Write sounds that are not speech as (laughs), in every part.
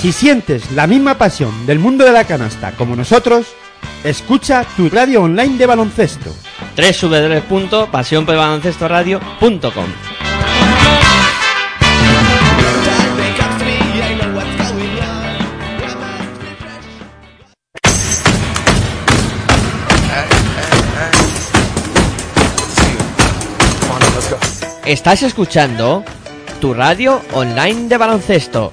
Si sientes la misma pasión del mundo de la canasta como nosotros, escucha tu radio online de baloncesto. www.pasionpelbaloncestoradio.com Estás escuchando tu radio online de baloncesto.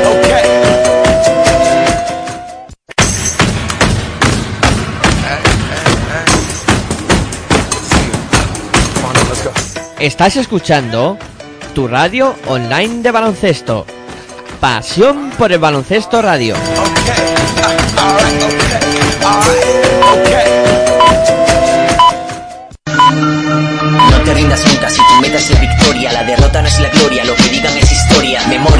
Estás escuchando tu radio online de baloncesto. Pasión por el baloncesto radio. No te rindas nunca si tu meta es la victoria. La derrota no es la gloria, lo que digan es historia. Memoria,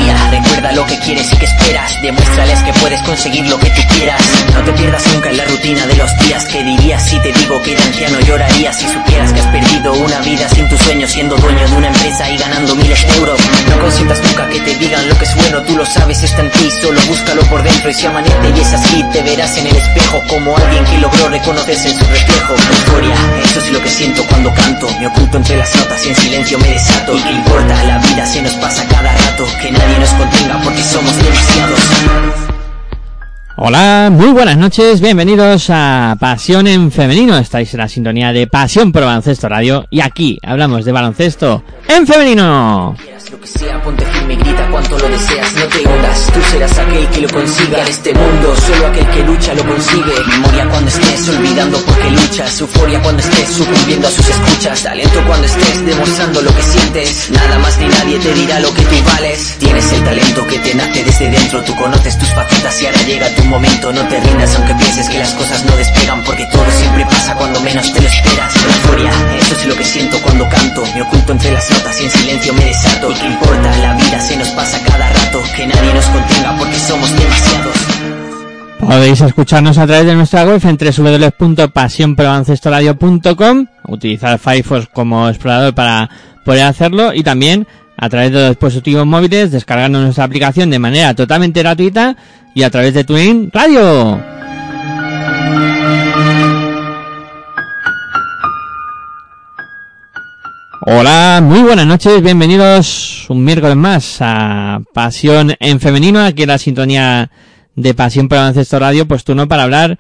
recuerda lo que quieres y que esperas. Demuéstrales que puedes conseguir lo que tú quieras. No te pierdas nunca en la rutina de los días. ¿Qué dirías si te digo que de anciano llorarías si supieras que has perdido una vida sin tu sueño, siendo dueño de una empresa y ganando miles de euros? No consientas nunca que te digan lo que es bueno, tú lo sabes, está en ti, solo búscalo por dentro y si amanece y es así, te verás en el espejo como alguien que logró reconocerse en su reflejo. Euforia, eso es lo que siento cuando canto, me oculto entre las notas y en silencio me desato. ¿Y qué importa? La vida se nos pasa cada rato, que nadie nos contenga porque somos demasiados. Hola, muy buenas noches, bienvenidos a Pasión en Femenino. Estáis en la sintonía de Pasión por Baloncesto Radio y aquí hablamos de baloncesto en femenino. Lo que sea, ponte firme y grita cuanto lo deseas, no te hundas. Tú serás aquel que lo consiga en este mundo, solo aquel que lucha lo consigue. Memoria cuando estés olvidando porque luchas, euforia cuando estés sucumbiendo a sus escuchas, talento cuando estés demostrando lo que sientes. Nada más ni nadie te dirá lo que tú vales. Tienes el talento que te nace desde dentro, tú conoces tus facetas y ahora llega tu momento. No te rindas aunque pienses que las cosas no despegan, porque todo siempre pasa cuando menos te lo esperas. Euforia, eso es lo que siento cuando canto, me oculto entre las notas y en silencio me desato. ¿Y qué importa? La vida se nos pasa cada rato, que nadie nos contenga porque somos demasiados. Podéis escucharnos a través de nuestra web en www.pasionproancestoradio.com Utilizar Firefox como explorador para poder hacerlo y también a través de los dispositivos móviles descargando nuestra aplicación de manera totalmente gratuita y a través de Twin Radio. Hola, muy buenas noches, bienvenidos un miércoles más a Pasión en Femenino, aquí en la sintonía de Pasión por Baloncesto Radio, pues turno para hablar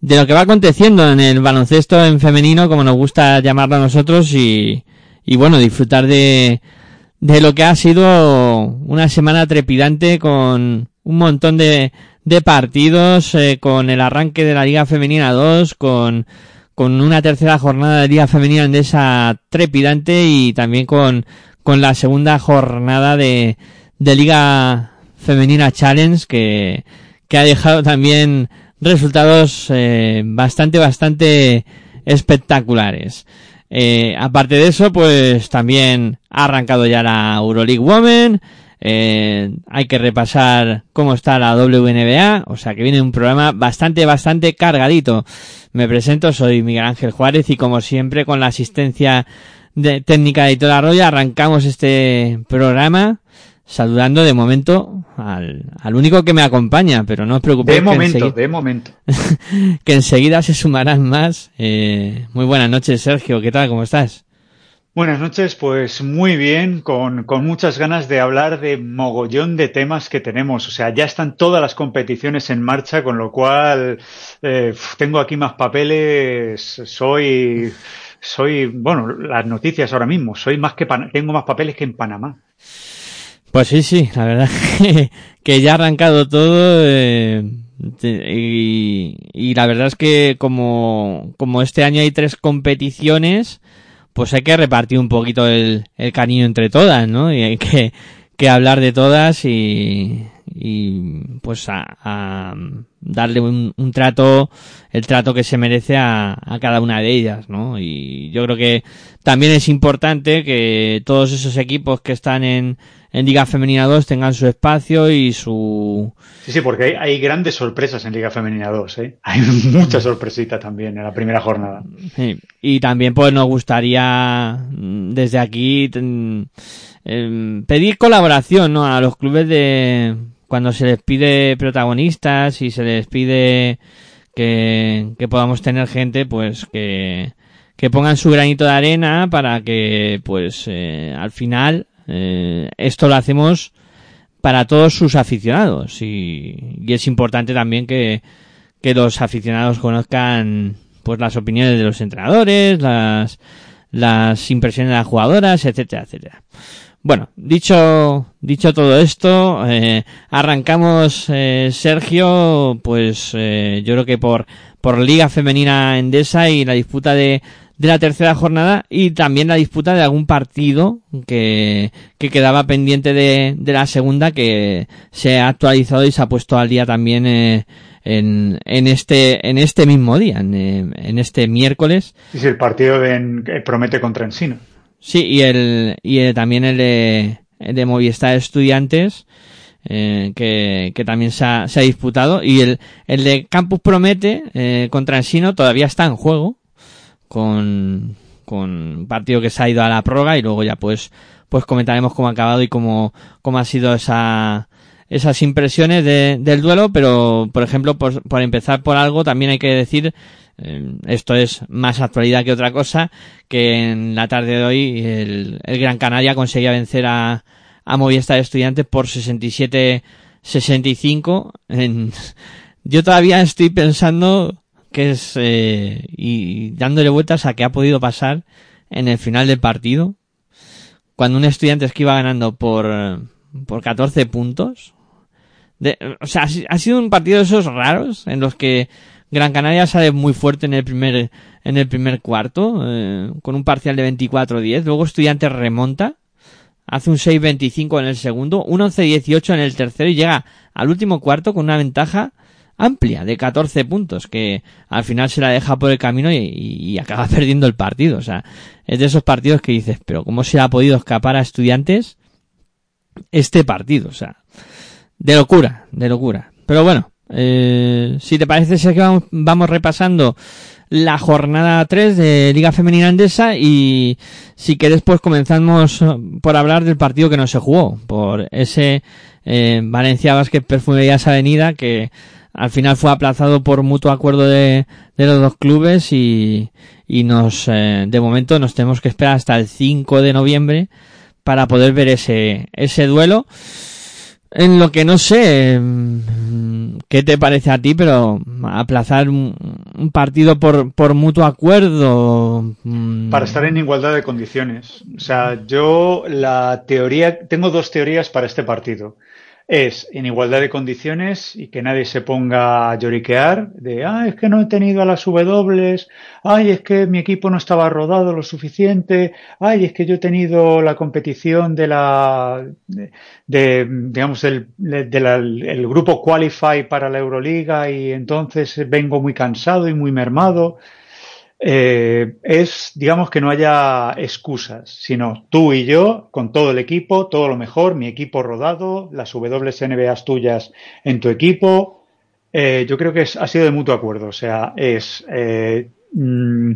de lo que va aconteciendo en el baloncesto en femenino, como nos gusta llamarlo a nosotros, y, y bueno, disfrutar de, de lo que ha sido una semana trepidante con un montón de, de partidos, eh, con el arranque de la Liga Femenina 2, con, con una tercera jornada de Liga Femenina Endesa trepidante y también con, con la segunda jornada de, de Liga Femenina Challenge que, que ha dejado también resultados eh, bastante, bastante espectaculares. Eh, aparte de eso, pues también ha arrancado ya la Euroleague Women. Eh, hay que repasar cómo está la WNBA, o sea que viene un programa bastante, bastante cargadito. Me presento, soy Miguel Ángel Juárez y como siempre con la asistencia de técnica de toda Arroyo arrancamos este programa saludando de momento al, al único que me acompaña, pero no os preocupéis. De momento, enseguida- de momento. (laughs) que enseguida se sumarán más. Eh, muy buenas noches, Sergio. ¿Qué tal? ¿Cómo estás? Buenas noches, pues muy bien, con, con, muchas ganas de hablar de mogollón de temas que tenemos. O sea, ya están todas las competiciones en marcha, con lo cual eh, tengo aquí más papeles, soy, soy, bueno, las noticias ahora mismo, soy más que, tengo más papeles que en Panamá. Pues sí, sí, la verdad (laughs) que, ya ha arrancado todo. Eh... Y, y, la verdad es que como, como este año hay tres competiciones, pues hay que repartir un poquito el, el cariño entre todas, ¿no? Y hay que, que hablar de todas y, y pues a, a darle un, un, trato, el trato que se merece a, a, cada una de ellas, ¿no? Y yo creo que también es importante que todos esos equipos que están en, en Liga Femenina 2 tengan su espacio y su... Sí, sí, porque hay, hay grandes sorpresas en Liga Femenina 2, ¿eh? (laughs) Hay mucha sorpresita también en la primera jornada. Sí. Y también pues nos gustaría mm, desde aquí eh, pedir colaboración, ¿no? A los clubes de... Cuando se les pide protagonistas y se les pide que, que podamos tener gente, pues que, que pongan su granito de arena para que, pues, eh, al final eh, esto lo hacemos para todos sus aficionados y, y es importante también que, que, los aficionados conozcan pues las opiniones de los entrenadores, las, las impresiones de las jugadoras, etcétera, etcétera. Bueno, dicho, dicho todo esto, eh, arrancamos, eh, Sergio, pues eh, yo creo que por, por Liga Femenina Endesa y la disputa de, de la tercera jornada y también la disputa de algún partido que, que quedaba pendiente de, de la segunda que se ha actualizado y se ha puesto al día también eh, en, en este en este mismo día, en, en este miércoles. Sí, sí, el partido de que promete contra Ensino. Sí, y el, y el, también el de, el de Movistar Estudiantes, eh, que, que también se ha, se ha disputado, y el, el de Campus Promete eh, contra Ensino todavía está en juego, con, con un partido que se ha ido a la prórroga y luego ya pues, pues comentaremos cómo ha acabado y cómo, cómo ha sido esa, esas impresiones de, del duelo, pero por ejemplo, por, por empezar por algo, también hay que decir, eh, esto es más actualidad que otra cosa, que en la tarde de hoy el, el Gran Canaria conseguía vencer a, a Movistar Estudiantes por 67-65. En, (laughs) yo todavía estoy pensando que es eh, y dándole vueltas a qué ha podido pasar en el final del partido. Cuando un estudiante es que iba ganando por por 14 puntos. O sea ha sido un partido de esos raros en los que Gran Canaria sale muy fuerte en el primer en el primer cuarto eh, con un parcial de 24-10 luego estudiante remonta hace un 6-25 en el segundo un 11-18 en el tercero y llega al último cuarto con una ventaja amplia de 14 puntos que al final se la deja por el camino y, acaba (laughs) perdiendo el partido. O sea, es de esos partidos que dices, pero ¿cómo se ha podido escapar a estudiantes este partido? O sea, de locura, de locura. Pero bueno, eh, si te parece, sé que vamos, vamos repasando la jornada 3 de Liga Femenina Andesa y si quieres pues comenzamos por hablar del partido que no se jugó, por ese eh, Valencia Basket Perfumerías Avenida que al final fue aplazado por mutuo acuerdo de, los dos clubes y, y nos, eh, de momento nos tenemos que esperar hasta el 5 de noviembre para poder ver ese, ese duelo. En lo que no sé mm, qué te parece a ti, pero aplazar un, partido por, por mutuo acuerdo. Mmm... Para estar en igualdad de condiciones. O sea, yo la teoría, tengo dos teorías para este partido es en igualdad de condiciones y que nadie se ponga a lloriquear de, ah, es que no he tenido a las W, ay, es que mi equipo no estaba rodado lo suficiente, ay, es que yo he tenido la competición de la, de, digamos, el, de la, el grupo Qualify para la Euroliga y entonces vengo muy cansado y muy mermado eh, es, digamos, que no haya excusas, sino tú y yo, con todo el equipo, todo lo mejor, mi equipo rodado, las WNBAs tuyas en tu equipo. Eh, yo creo que es, ha sido de mutuo acuerdo. O sea, es, eh, mmm,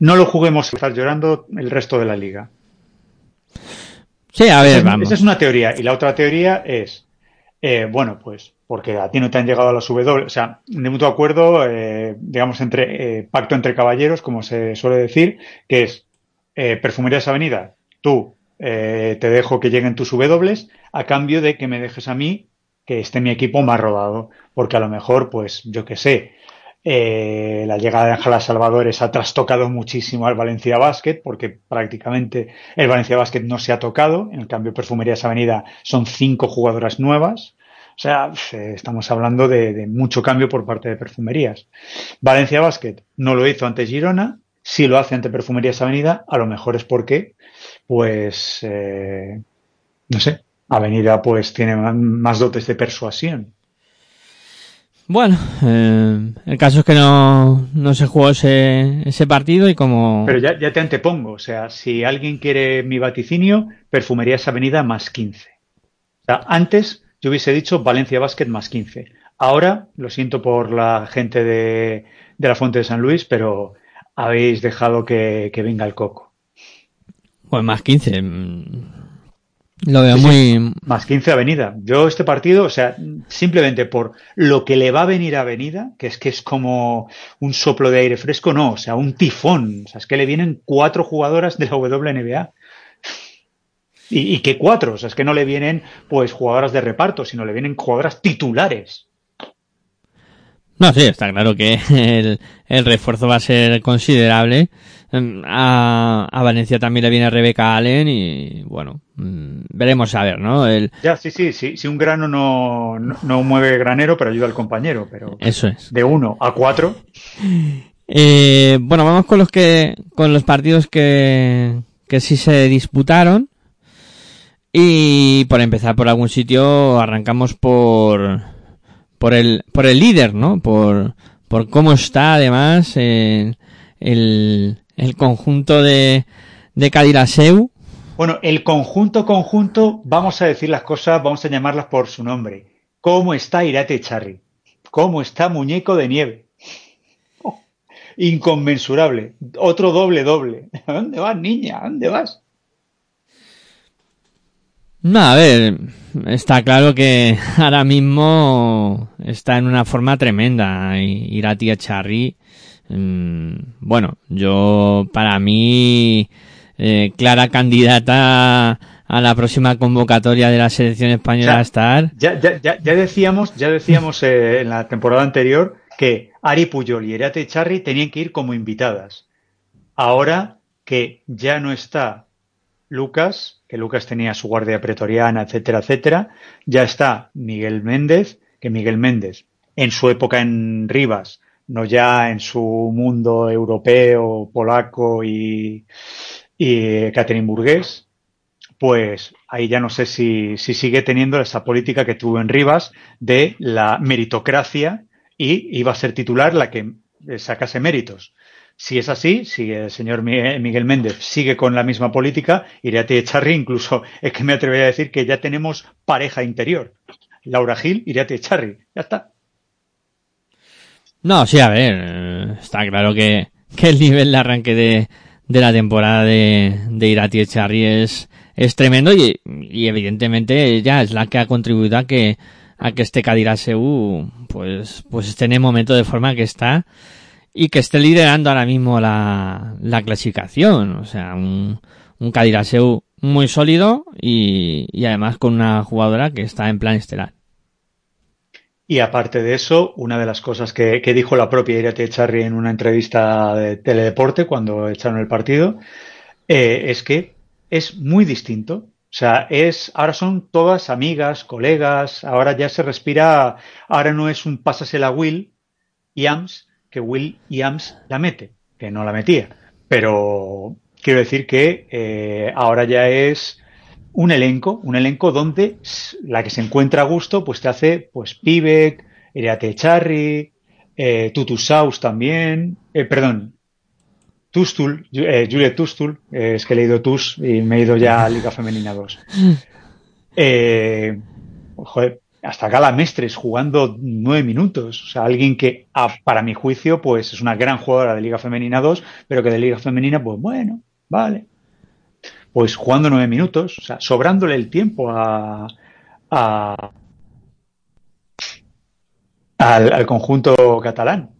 no lo juguemos a estar llorando el resto de la liga. Sí, a ver, esa, vamos. Esa es una teoría. Y la otra teoría es, bueno, pues porque a ti no te han llegado a las W, o sea, de mutuo acuerdo, eh, digamos, entre eh, pacto entre caballeros, como se suele decir, que es eh, Perfumerías Avenida, tú eh, te dejo que lleguen tus W a cambio de que me dejes a mí que esté mi equipo más rodado, porque a lo mejor, pues, yo qué sé, la llegada de Ángela Salvadores ha trastocado muchísimo al Valencia Basket, porque prácticamente el Valencia Basket no se ha tocado. En cambio, Perfumerías Avenida son cinco jugadoras nuevas. O sea, estamos hablando de, de, mucho cambio por parte de Perfumerías. Valencia Basket no lo hizo ante Girona, sí lo hace ante Perfumerías Avenida, a lo mejor es porque, pues, eh, no sé, Avenida pues tiene más dotes de persuasión. Bueno, eh, el caso es que no, no se jugó ese, ese, partido y como... Pero ya, ya, te antepongo, o sea, si alguien quiere mi vaticinio, Perfumerías Avenida más 15. O sea, antes yo hubiese dicho Valencia Basket más 15. Ahora, lo siento por la gente de, de la Fuente de San Luis, pero habéis dejado que, que venga el coco. Pues más 15. Lo veo sí, muy. Sí, más 15 Avenida. Yo este partido, o sea, simplemente por lo que le va a venir a Avenida, que es que es como un soplo de aire fresco, no, o sea, un tifón. O sea, es que le vienen cuatro jugadoras de la WNBA. ¿Y, y qué cuatro? O sea, es que no le vienen, pues, jugadoras de reparto, sino le vienen jugadoras titulares. No, sí, está claro que el, el refuerzo va a ser considerable. A, a, Valencia también le viene Rebeca Allen y bueno, mmm, veremos a ver, ¿no? El... Ya, sí, sí, sí, si un grano no, no, no, mueve granero, pero ayuda al compañero, pero eso es. De uno a cuatro. Eh, bueno, vamos con los que, con los partidos que, que sí se disputaron. Y por empezar por algún sitio, arrancamos por, por el, por el líder, ¿no? Por, por cómo está además el, el, conjunto de, de Cadiraseu. Bueno, el conjunto conjunto, vamos a decir las cosas, vamos a llamarlas por su nombre. ¿Cómo está Irate Charri? ¿Cómo está Muñeco de Nieve? Oh, inconmensurable. Otro doble doble. ¿A dónde vas, niña? ¿A dónde vas? No, a ver, está claro que ahora mismo está en una forma tremenda. Irati a Charri. Mmm, bueno, yo, para mí, eh, clara candidata a la próxima convocatoria de la selección española a estar. Ya, ya, ya, ya decíamos, ya decíamos eh, en la temporada anterior que Ari Puyol y Irate Charri tenían que ir como invitadas. Ahora que ya no está Lucas, que Lucas tenía su guardia pretoriana, etcétera, etcétera. Ya está Miguel Méndez, que Miguel Méndez, en su época en Rivas, no ya en su mundo europeo, polaco y, y Caterinburgués, pues ahí ya no sé si, si sigue teniendo esa política que tuvo en Rivas de la meritocracia y iba a ser titular la que sacase méritos. Si es así, si el señor Miguel Méndez sigue con la misma política, Iriarte Echarri incluso (laughs) es que me atrevería a decir que ya tenemos pareja interior. Laura Gil, Iriarte Echarri. Ya está. No, sí, a ver, está claro que, que el nivel de arranque de, de la temporada de, de Irati Echarri es, es tremendo y, y evidentemente ella es la que ha contribuido a que, a que este Cadiraseu pues, pues esté en el momento de forma que está y que esté liderando ahora mismo la, la clasificación. O sea, un, un muy sólido y, y, además con una jugadora que está en plan estelar. Y aparte de eso, una de las cosas que, que dijo la propia Irate Charri en una entrevista de Teledeporte cuando echaron el partido, eh, es que es muy distinto. O sea, es, ahora son todas amigas, colegas, ahora ya se respira, ahora no es un pásasela Will y Ams, que Will Iams la mete, que no la metía. Pero quiero decir que eh, ahora ya es un elenco, un elenco donde la que se encuentra a gusto, pues te hace, pues Pivek, Iriate Charri, eh, Tutusaus también, eh, perdón, Tustul, eh, Juliet Tustul, eh, es que he leído Tus y me he ido ya a Liga Femenina 2. (laughs) Eh, joder, hasta Gala Mestres jugando nueve minutos. O sea, alguien que, para mi juicio, pues es una gran jugadora de Liga Femenina 2, pero que de Liga Femenina, pues bueno, vale. Pues jugando nueve minutos, o sea, sobrándole el tiempo a, al, conjunto catalán.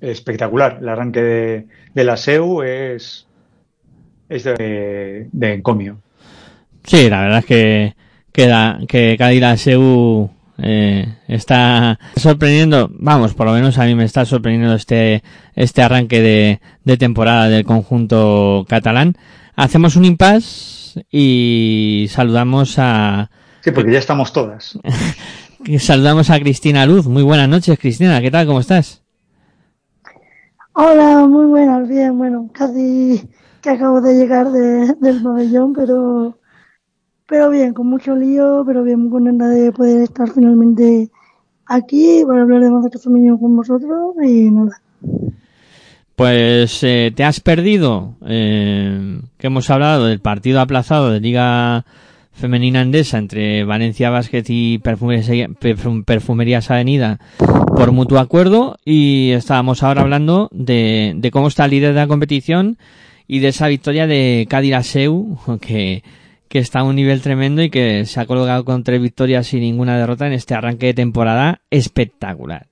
Espectacular. El arranque de, de la SEU es es de, de encomio. Sí, la verdad es que, queda que Cadira Seu eh, está sorprendiendo, vamos, por lo menos a mí me está sorprendiendo este, este arranque de, de temporada del conjunto catalán. Hacemos un impasse y saludamos a... Sí, porque ya estamos todas. (laughs) saludamos a Cristina Luz. Muy buenas noches, Cristina. ¿Qué tal? ¿Cómo estás? Hola, muy buenas. Bien, bueno, casi que acabo de llegar de, del pabellón, pero pero bien, con mucho lío, pero bien, muy contenta de poder estar finalmente aquí para hablar de baloncesto femenino con vosotros y nada. Pues eh, te has perdido, eh, que hemos hablado del partido aplazado de Liga Femenina Endesa entre Valencia Basket y Perfumerías Avenida por mutuo acuerdo y estábamos ahora hablando de, de cómo está el líder de la competición y de esa victoria de Cádiz Seu que que está a un nivel tremendo y que se ha colocado con tres victorias y ninguna derrota en este arranque de temporada espectacular.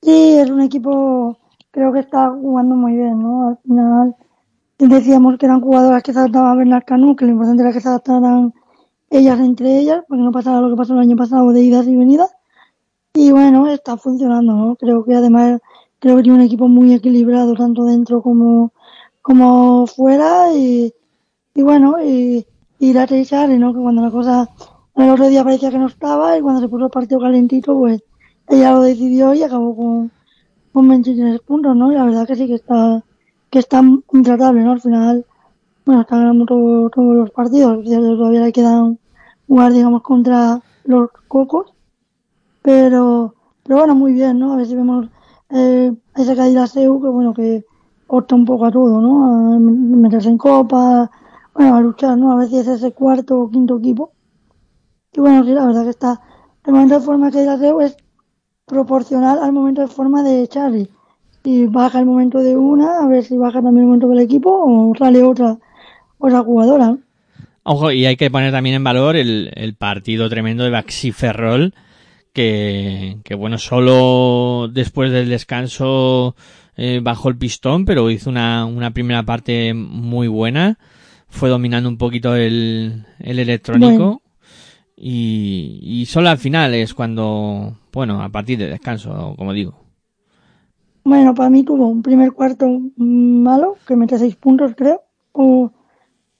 Sí, es un equipo, creo que está jugando muy bien, ¿no? Al final decíamos que eran jugadoras que se adaptaban a Bernard Canú, que lo importante era que se adaptaran ellas entre ellas, porque no pasara lo que pasó el año pasado de idas y venidas. Y bueno, está funcionando, ¿no? Creo que además, creo que tiene un equipo muy equilibrado, tanto dentro como, como fuera, y, y bueno, y, y la Sari, ¿no? Que cuando la cosa, el otro día parecía que no estaba y cuando se puso el partido calentito, pues ella lo decidió y acabó con, con 23 puntos, ¿no? Y la verdad que sí que está, que está intratable, ¿no? Al final, bueno, está ganando todos los partidos, todavía le quedan jugar, digamos, contra los cocos, pero, pero bueno, muy bien, ¿no? A ver si vemos eh, esa caída SEU, que bueno, que opta un poco a todo, ¿no? A meterse en copa, bueno, a luchar, ¿no? A ver si es ese cuarto o quinto equipo. Y bueno, sí, la verdad que está, el momento de forma que Deu es proporcional al momento de forma de Charlie. Y baja el momento de una, a ver si baja también el momento del equipo o sale otra, otra jugadora. Ojo, y hay que poner también en valor el, el partido tremendo de Baxi Ferrol, que, que bueno, solo después del descanso eh, bajó el pistón, pero hizo una, una primera parte muy buena fue dominando un poquito el, el electrónico. Y, y solo al final es cuando, bueno, a partir de descanso, como digo. Bueno, para mí tuvo un primer cuarto malo, que mete seis puntos, creo. O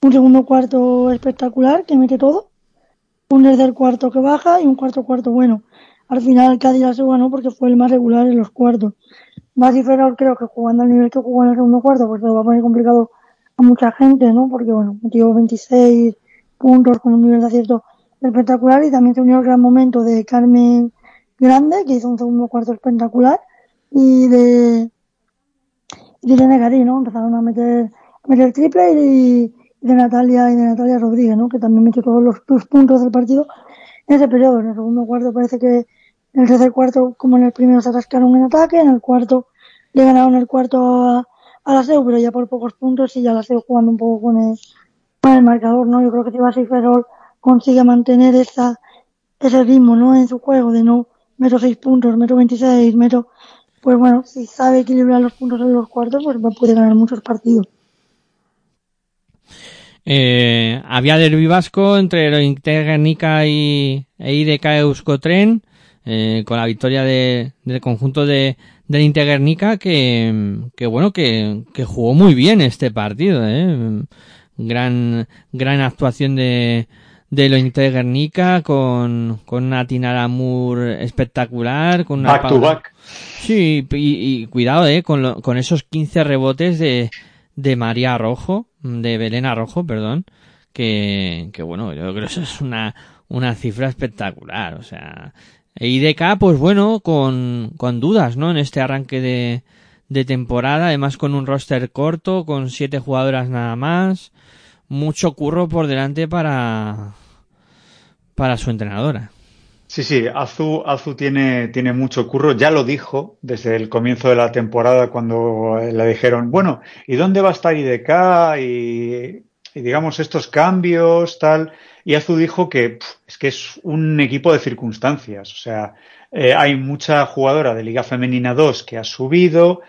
un segundo cuarto espectacular, que mete todo. Un tercer cuarto que baja y un cuarto cuarto bueno. Al final Cádiz la se ganó porque fue el más regular en los cuartos. Más creo que jugando al nivel que jugó en el segundo cuarto, pues se lo va a poner complicado a mucha gente, ¿no? Porque, bueno, metió 26 puntos con un nivel de acierto espectacular y también se unió el gran momento de Carmen Grande, que hizo un segundo cuarto espectacular, y de, y Irene ¿no? Empezaron a meter, a meter triple y, de Natalia y de Natalia Rodríguez, ¿no? Que también metió todos los, los puntos del partido en ese periodo. En el segundo cuarto parece que en el tercer cuarto, como en el primero, se atascaron en ataque, en el cuarto le ganaron el cuarto a, a la SEU, pero ya por pocos puntos y ya la SEU jugando un poco con el, con el marcador, ¿no? Yo creo que si Basi Ferrol consigue mantener esa, ese ritmo, ¿no? En su juego de no meto seis puntos, meto 26, meto, pues bueno, si sabe equilibrar los puntos en los cuartos, pues puede ganar muchos partidos. Eh, había derbi vasco entre el Interguernica y e IDK Euskotren, eh, con la victoria de, del conjunto de, del Interguernica que, que bueno, que, que jugó muy bien este partido, ¿eh? Gran, gran actuación de, de lo Interguernica con, con una Tinara espectacular, con una back to back. Sí, y, y cuidado, eh, con, lo, con esos 15 rebotes de, de María Rojo, de Belén Rojo, perdón, que, que bueno, yo creo que eso es una, una cifra espectacular, o sea, IDK, pues bueno, con, con dudas, ¿no? En este arranque de, de temporada, además con un roster corto, con siete jugadoras nada más, mucho curro por delante para, para su entrenadora. Sí, sí, Azu, Azu tiene, tiene mucho curro, ya lo dijo desde el comienzo de la temporada cuando le dijeron, bueno, ¿y dónde va a estar IDK? Y, y digamos estos cambios, tal. Y Azu dijo que es que es un equipo de circunstancias. O sea, eh, hay mucha jugadora de Liga Femenina 2 que ha subido.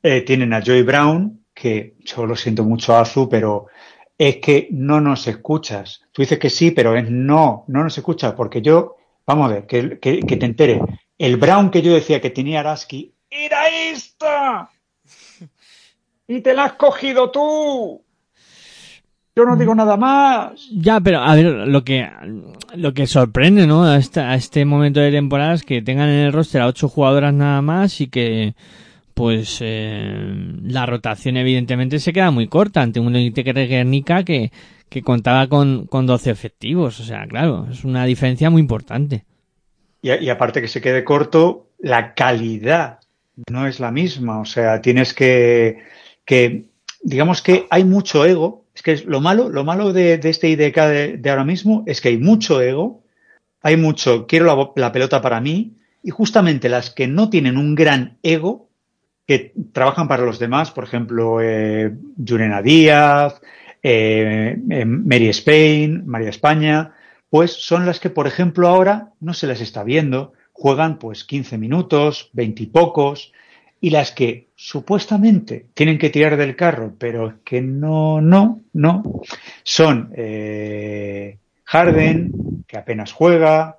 Eh, tienen a Joy Brown, que yo lo siento mucho, Azu, pero es que no nos escuchas. Tú dices que sí, pero es no, no nos escuchas, porque yo, vamos a ver, que, que, que te entere. El Brown que yo decía que tenía Araski era esta. (laughs) Y te la has cogido tú. Yo no digo nada más. Ya, pero a ver, lo que lo que sorprende, ¿no? A este, a este momento de temporada es que tengan en el roster a ocho jugadoras nada más y que pues eh, la rotación evidentemente se queda muy corta ante un Guernica que, que contaba con, con 12 efectivos. O sea, claro, es una diferencia muy importante. Y, y aparte que se quede corto, la calidad no es la misma. O sea, tienes que, que digamos que hay mucho ego es que lo malo, lo malo de, este IDK de, de, ahora mismo es que hay mucho ego, hay mucho, quiero la, pelota para mí, y justamente las que no tienen un gran ego, que trabajan para los demás, por ejemplo, eh, Yurena Díaz, eh, eh, Mary Spain, María España, pues son las que, por ejemplo, ahora no se les está viendo, juegan pues 15 minutos, 20 y pocos, y las que supuestamente tienen que tirar del carro, pero que no, no, no, son eh, Harden, que apenas juega,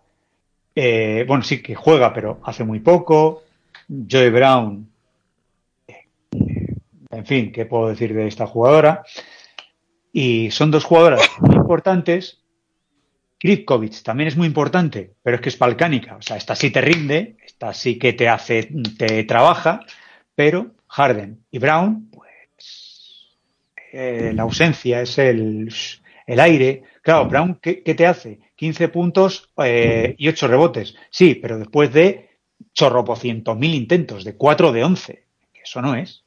eh, bueno, sí que juega, pero hace muy poco, Joey Brown, en fin, ¿qué puedo decir de esta jugadora? Y son dos jugadoras muy importantes. Kripkovic también es muy importante, pero es que es balcánica. O sea, esta sí te rinde, esta sí que te hace, te trabaja, pero Harden y Brown, pues eh, la ausencia es el, el, aire. Claro, Brown, ¿qué, qué te hace? 15 puntos eh, y 8 rebotes. Sí, pero después de chorropocientos mil intentos, de 4 de 11. Eso no es.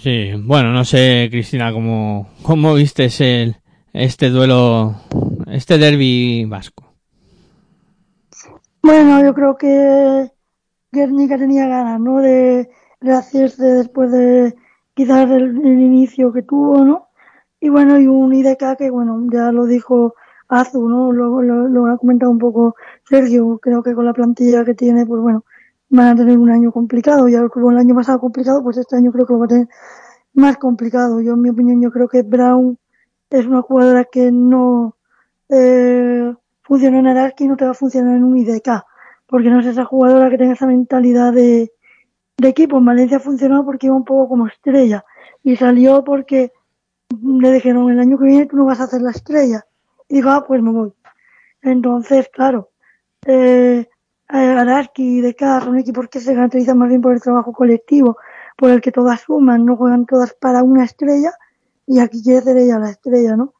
Sí, bueno, no sé, Cristina, cómo, cómo viste el, este duelo, este derby vasco. Bueno, yo creo que Guernica tenía ganas, ¿no? De rehacerse después de quizás el, inicio que tuvo, ¿no? Y bueno, y un IDK que, bueno, ya lo dijo Azu, ¿no? Lo, lo, ha comentado un poco Sergio, creo que con la plantilla que tiene, pues bueno, van a tener un año complicado. Ya el año pasado complicado, pues este año creo que lo va a tener más complicado. Yo, en mi opinión, yo creo que Brown es una jugadora que no eh, funciona en Araski no te va a funcionar en un IDK porque no es esa jugadora que tenga esa mentalidad de, equipo. En Valencia funcionó porque iba un poco como estrella y salió porque le dijeron el año que viene tú no vas a hacer la estrella. Y dijo, ah, pues me voy. Entonces, claro, eh, Araski y Deca son equipos que se caracterizan más bien por el trabajo colectivo, por el que todas suman, no juegan todas para una estrella, y aquí quiere ser ella la estrella, ¿no?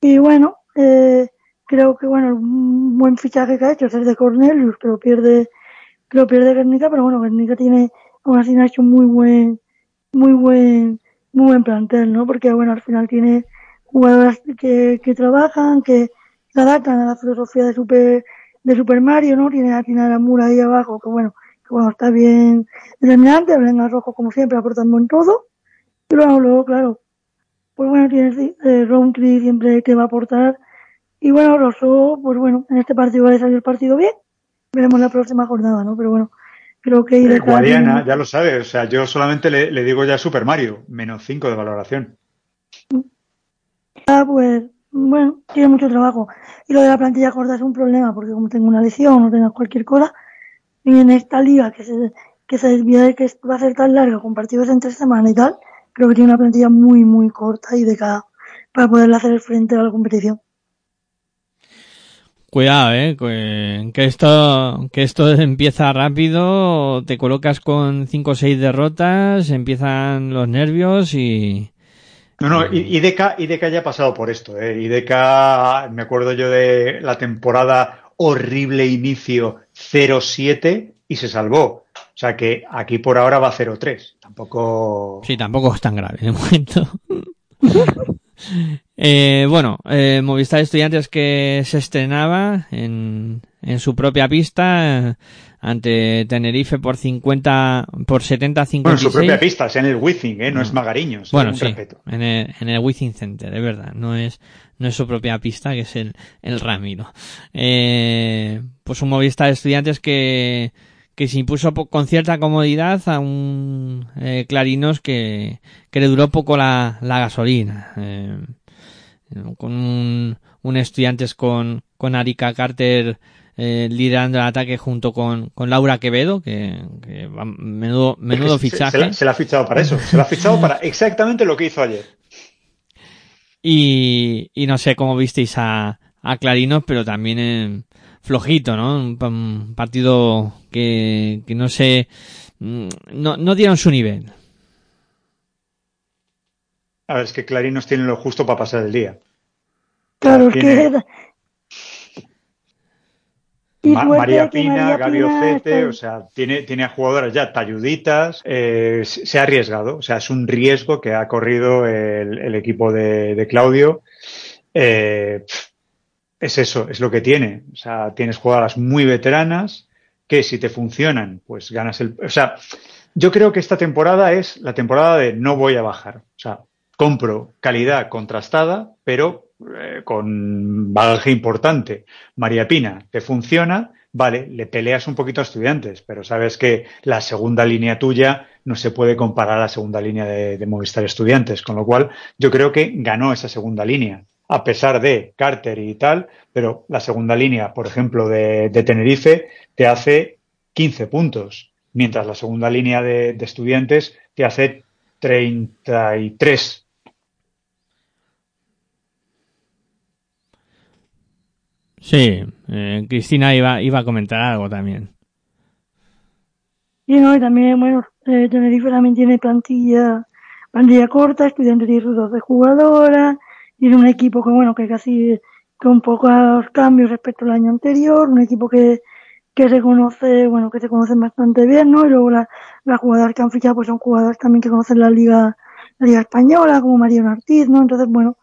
Y bueno, eh, creo que bueno, un buen fichaje que ha hecho es el de Cornelius, que lo pierde, que lo pierde Guernica, pero bueno, Guernica tiene, aún así ha hecho muy buen, muy buen, muy buen plantel, ¿no? Porque bueno, al final tiene jugadoras que, que trabajan, que se adaptan a la filosofía de Super, de Super Mario, ¿no? Tiene a Tina Mura ahí abajo, que bueno, que bueno, está bien determinante, Blenga Rojo como siempre aportando en todo, y luego, claro, pues bueno, tiene eh, Roundtree siempre te va a aportar y bueno, Rosso, pues bueno, en este partido va a salir el partido bien. Veremos la próxima jornada, ¿no? Pero bueno, creo que... Eh, Guadiana, ya lo sabes, o sea, yo solamente le, le digo ya Super Mario, menos 5 de valoración. Ah, pues, bueno, tiene mucho trabajo. Y lo de la plantilla corta es un problema, porque como tengo una lesión o tengo cualquier cosa, y en esta liga que se, que se desvía de que va a ser tan larga, con partidos entre semana y tal, creo que tiene una plantilla muy, muy corta y de cada, para poderle hacer frente a la competición. Cuidado, eh, que esto, que esto empieza rápido, te colocas con cinco o seis derrotas, empiezan los nervios y... No, no, IDK, IDK ya ha pasado por esto, eh. IDK, me acuerdo yo de la temporada horrible inicio 0-7 y se salvó. O sea que aquí por ahora va 0-3. Tampoco. Sí, tampoco es tan grave de momento. (laughs) Eh, bueno, eh, Movistar Estudiantes que se estrenaba en, en su propia pista eh, ante Tenerife por 50, por 70 56. Bueno, en su propia pista, es en el Wizzing, ¿eh? no, no es Magariños. Bueno, sí, respeto. en el, en el Wizzing Center, es verdad, no es, no es su propia pista, que es el, el Ramiro. Eh, pues un Movistar Estudiantes que, que se impuso con cierta comodidad a un eh, Clarinos que, que le duró poco la, la gasolina. Eh, con un, un estudiantes con, con Arika Carter eh, liderando el ataque junto con, con Laura Quevedo, que, que menudo, menudo fichaje. Se, la, ha fichado para eso, se la ha fichado para exactamente lo que hizo ayer. Y, y no sé cómo visteis a, a Clarinos, pero también en, flojito, ¿no? Un, partido que, que no sé, mm, no, no dieron su nivel. A ver, es que Clarinos tiene lo justo para pasar el día. Claro, que María Pina, Gaby Ocete, o sea, tiene, tiene a jugadoras ya talluditas, eh, se ha arriesgado, o sea, es un riesgo que ha corrido el, equipo de, Claudio. Eh, es eso, es lo que tiene. O sea, tienes jugadoras muy veteranas que si te funcionan, pues ganas el. O sea, yo creo que esta temporada es la temporada de no voy a bajar. O sea, compro calidad contrastada, pero eh, con bagaje importante. María Pina, te funciona, vale, le peleas un poquito a estudiantes, pero sabes que la segunda línea tuya no se puede comparar a la segunda línea de, de Movistar Estudiantes, con lo cual yo creo que ganó esa segunda línea a pesar de Carter y tal, pero la segunda línea, por ejemplo, de, Tenerife, te hace 15 puntos, mientras la segunda línea de, estudiantes te hace 33. Sí, eh, Cristina iba, iba a comentar algo también. Y no, y también, bueno, eh, Tenerife también tiene plantilla, plantilla corta, estudiantes y 12 jugadoras, tiene un equipo que, bueno, que casi con pocos cambios respecto al año anterior, un equipo que, que se conoce, bueno, que se conocen bastante bien, ¿no? Y luego las jugadoras que han fichado, pues son jugadoras también que conocen la liga, la liga española, como María Ortiz, ¿no? Entonces, bueno,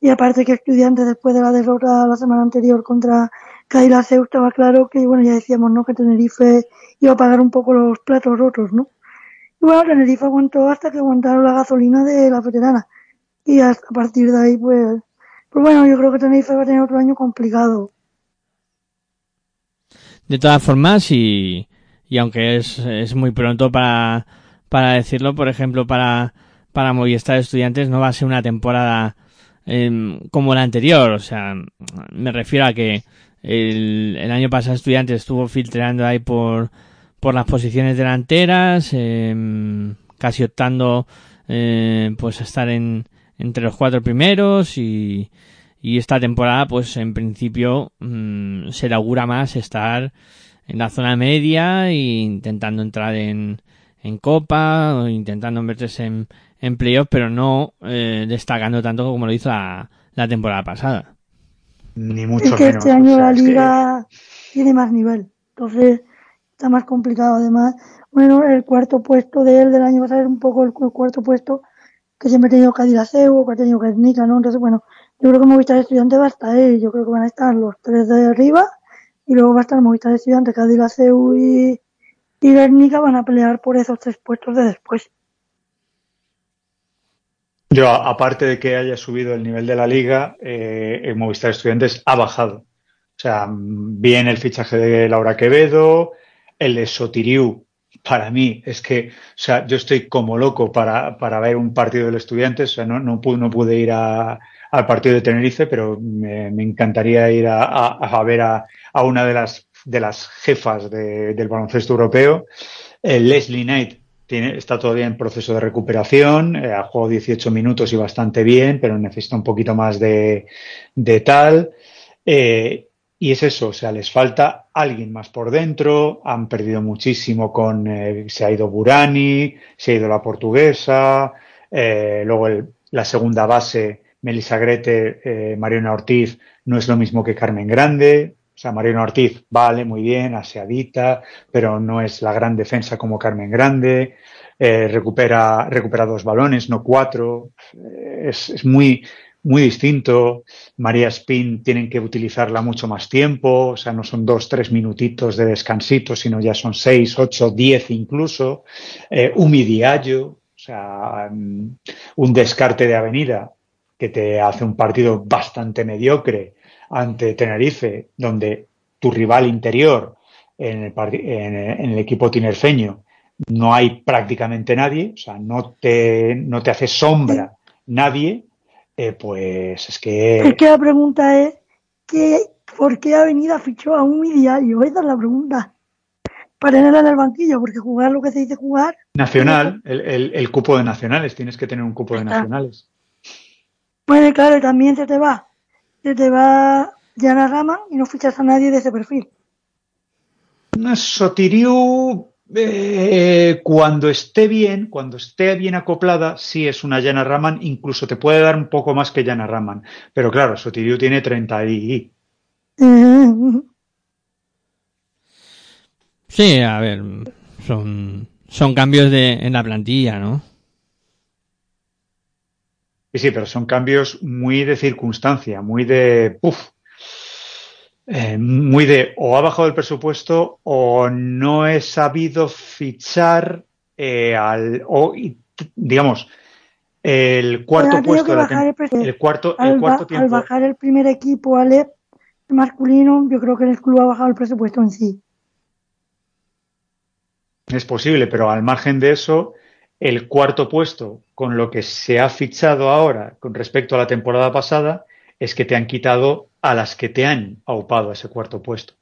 y aparte que estudiantes después de la derrota la semana anterior contra Kaila Seu estaba claro que, bueno, ya decíamos, ¿no? Que Tenerife iba a pagar un poco los platos rotos, ¿no? Y bueno, Tenerife aguantó hasta que aguantaron la gasolina de la veterana y a partir de ahí, pues, pues bueno, yo creo que Tenerife va a tener otro año complicado. De todas formas, y, y aunque es, es muy pronto para, para decirlo, por ejemplo, para, para Movistar Estudiantes no va a ser una temporada em, como la anterior. O sea, me refiero a que el, el año pasado Estudiantes estuvo filtrando ahí por, por las posiciones delanteras, eh, casi optando eh, pues a estar en, entre los cuatro primeros y, y esta temporada pues en principio mm, se le augura más estar en la zona media e intentando entrar en, en Copa o intentando meterse en, en playoff pero no eh, destacando tanto como lo hizo la, la temporada pasada. Ni mucho es que Este año la liga tiene más nivel, entonces está más complicado además. Bueno, el cuarto puesto de él del año pasado es un poco el cuarto puesto que siempre ha tenido Cadillaceu, que ha tenido Guernica, ¿no? Entonces, bueno, yo creo que Movistar Estudiante va a estar ahí, yo creo que van a estar los tres de arriba, y luego va a estar Movistar Estudiante, Cadillaceu y, y Guernica van a pelear por esos tres puestos de después. Yo, aparte de que haya subido el nivel de la liga, eh, el Movistar Estudiantes ha bajado. O sea, bien el fichaje de Laura Quevedo, el de Sotiriu, para mí es que, o sea, yo estoy como loco para, para ver un partido del estudiante, o sea, no, no, pude, ir a, al partido de Tenerife, pero me, me encantaría ir a, a, a ver a, a, una de las, de las jefas de, del baloncesto europeo. Eh, Leslie Knight tiene, está todavía en proceso de recuperación, eh, ha jugado 18 minutos y bastante bien, pero necesita un poquito más de, de tal. Eh, y es eso, o sea, les falta alguien más por dentro, han perdido muchísimo con, eh, se ha ido Burani, se ha ido la portuguesa, eh, luego la segunda base, Melissa Grete, eh, Mariona Ortiz, no es lo mismo que Carmen Grande, o sea, Mariona Ortiz vale muy bien, aseadita, pero no es la gran defensa como Carmen Grande, eh, recupera, recupera dos balones, no cuatro, es, es muy, muy distinto. María Spin tienen que utilizarla mucho más tiempo, o sea, no son dos, tres minutitos de descansito, sino ya son seis, ocho, diez incluso. Eh, un Diallo, o sea, mm, un descarte de avenida que te hace un partido bastante mediocre ante Tenerife, donde tu rival interior en el, en el equipo tinerfeño no hay prácticamente nadie, o sea, no te, no te hace sombra nadie, eh, pues es que... Es que la pregunta es, ¿qué, ¿por qué Avenida fichó a un diario? Esa es la pregunta. Para tenerla en el banquillo, porque jugar lo que se dice jugar... Nacional, el, el, el cupo de nacionales, tienes que tener un cupo de nacionales. Bueno, claro, también se te va, se te va Jana Rama y no fichas a nadie de ese perfil. Sotiriu eh, cuando esté bien, cuando esté bien acoplada, sí es una Yana Raman, incluso te puede dar un poco más que Yana Raman. Pero claro, Sotiriu tiene 30 y... (laughs) Sí, a ver, son, son cambios de, en la plantilla, ¿no? Sí, sí, pero son cambios muy de circunstancia, muy de... Uf, eh, muy de o ha bajado el presupuesto o no he sabido fichar eh, al o digamos el cuarto puesto el, el, cuarto al, el cuarto tiempo. al bajar el primer equipo al masculino yo creo que el club ha bajado el presupuesto en sí. Es posible pero al margen de eso el cuarto puesto con lo que se ha fichado ahora con respecto a la temporada pasada es que te han quitado a las que te han aupado a ese cuarto puesto.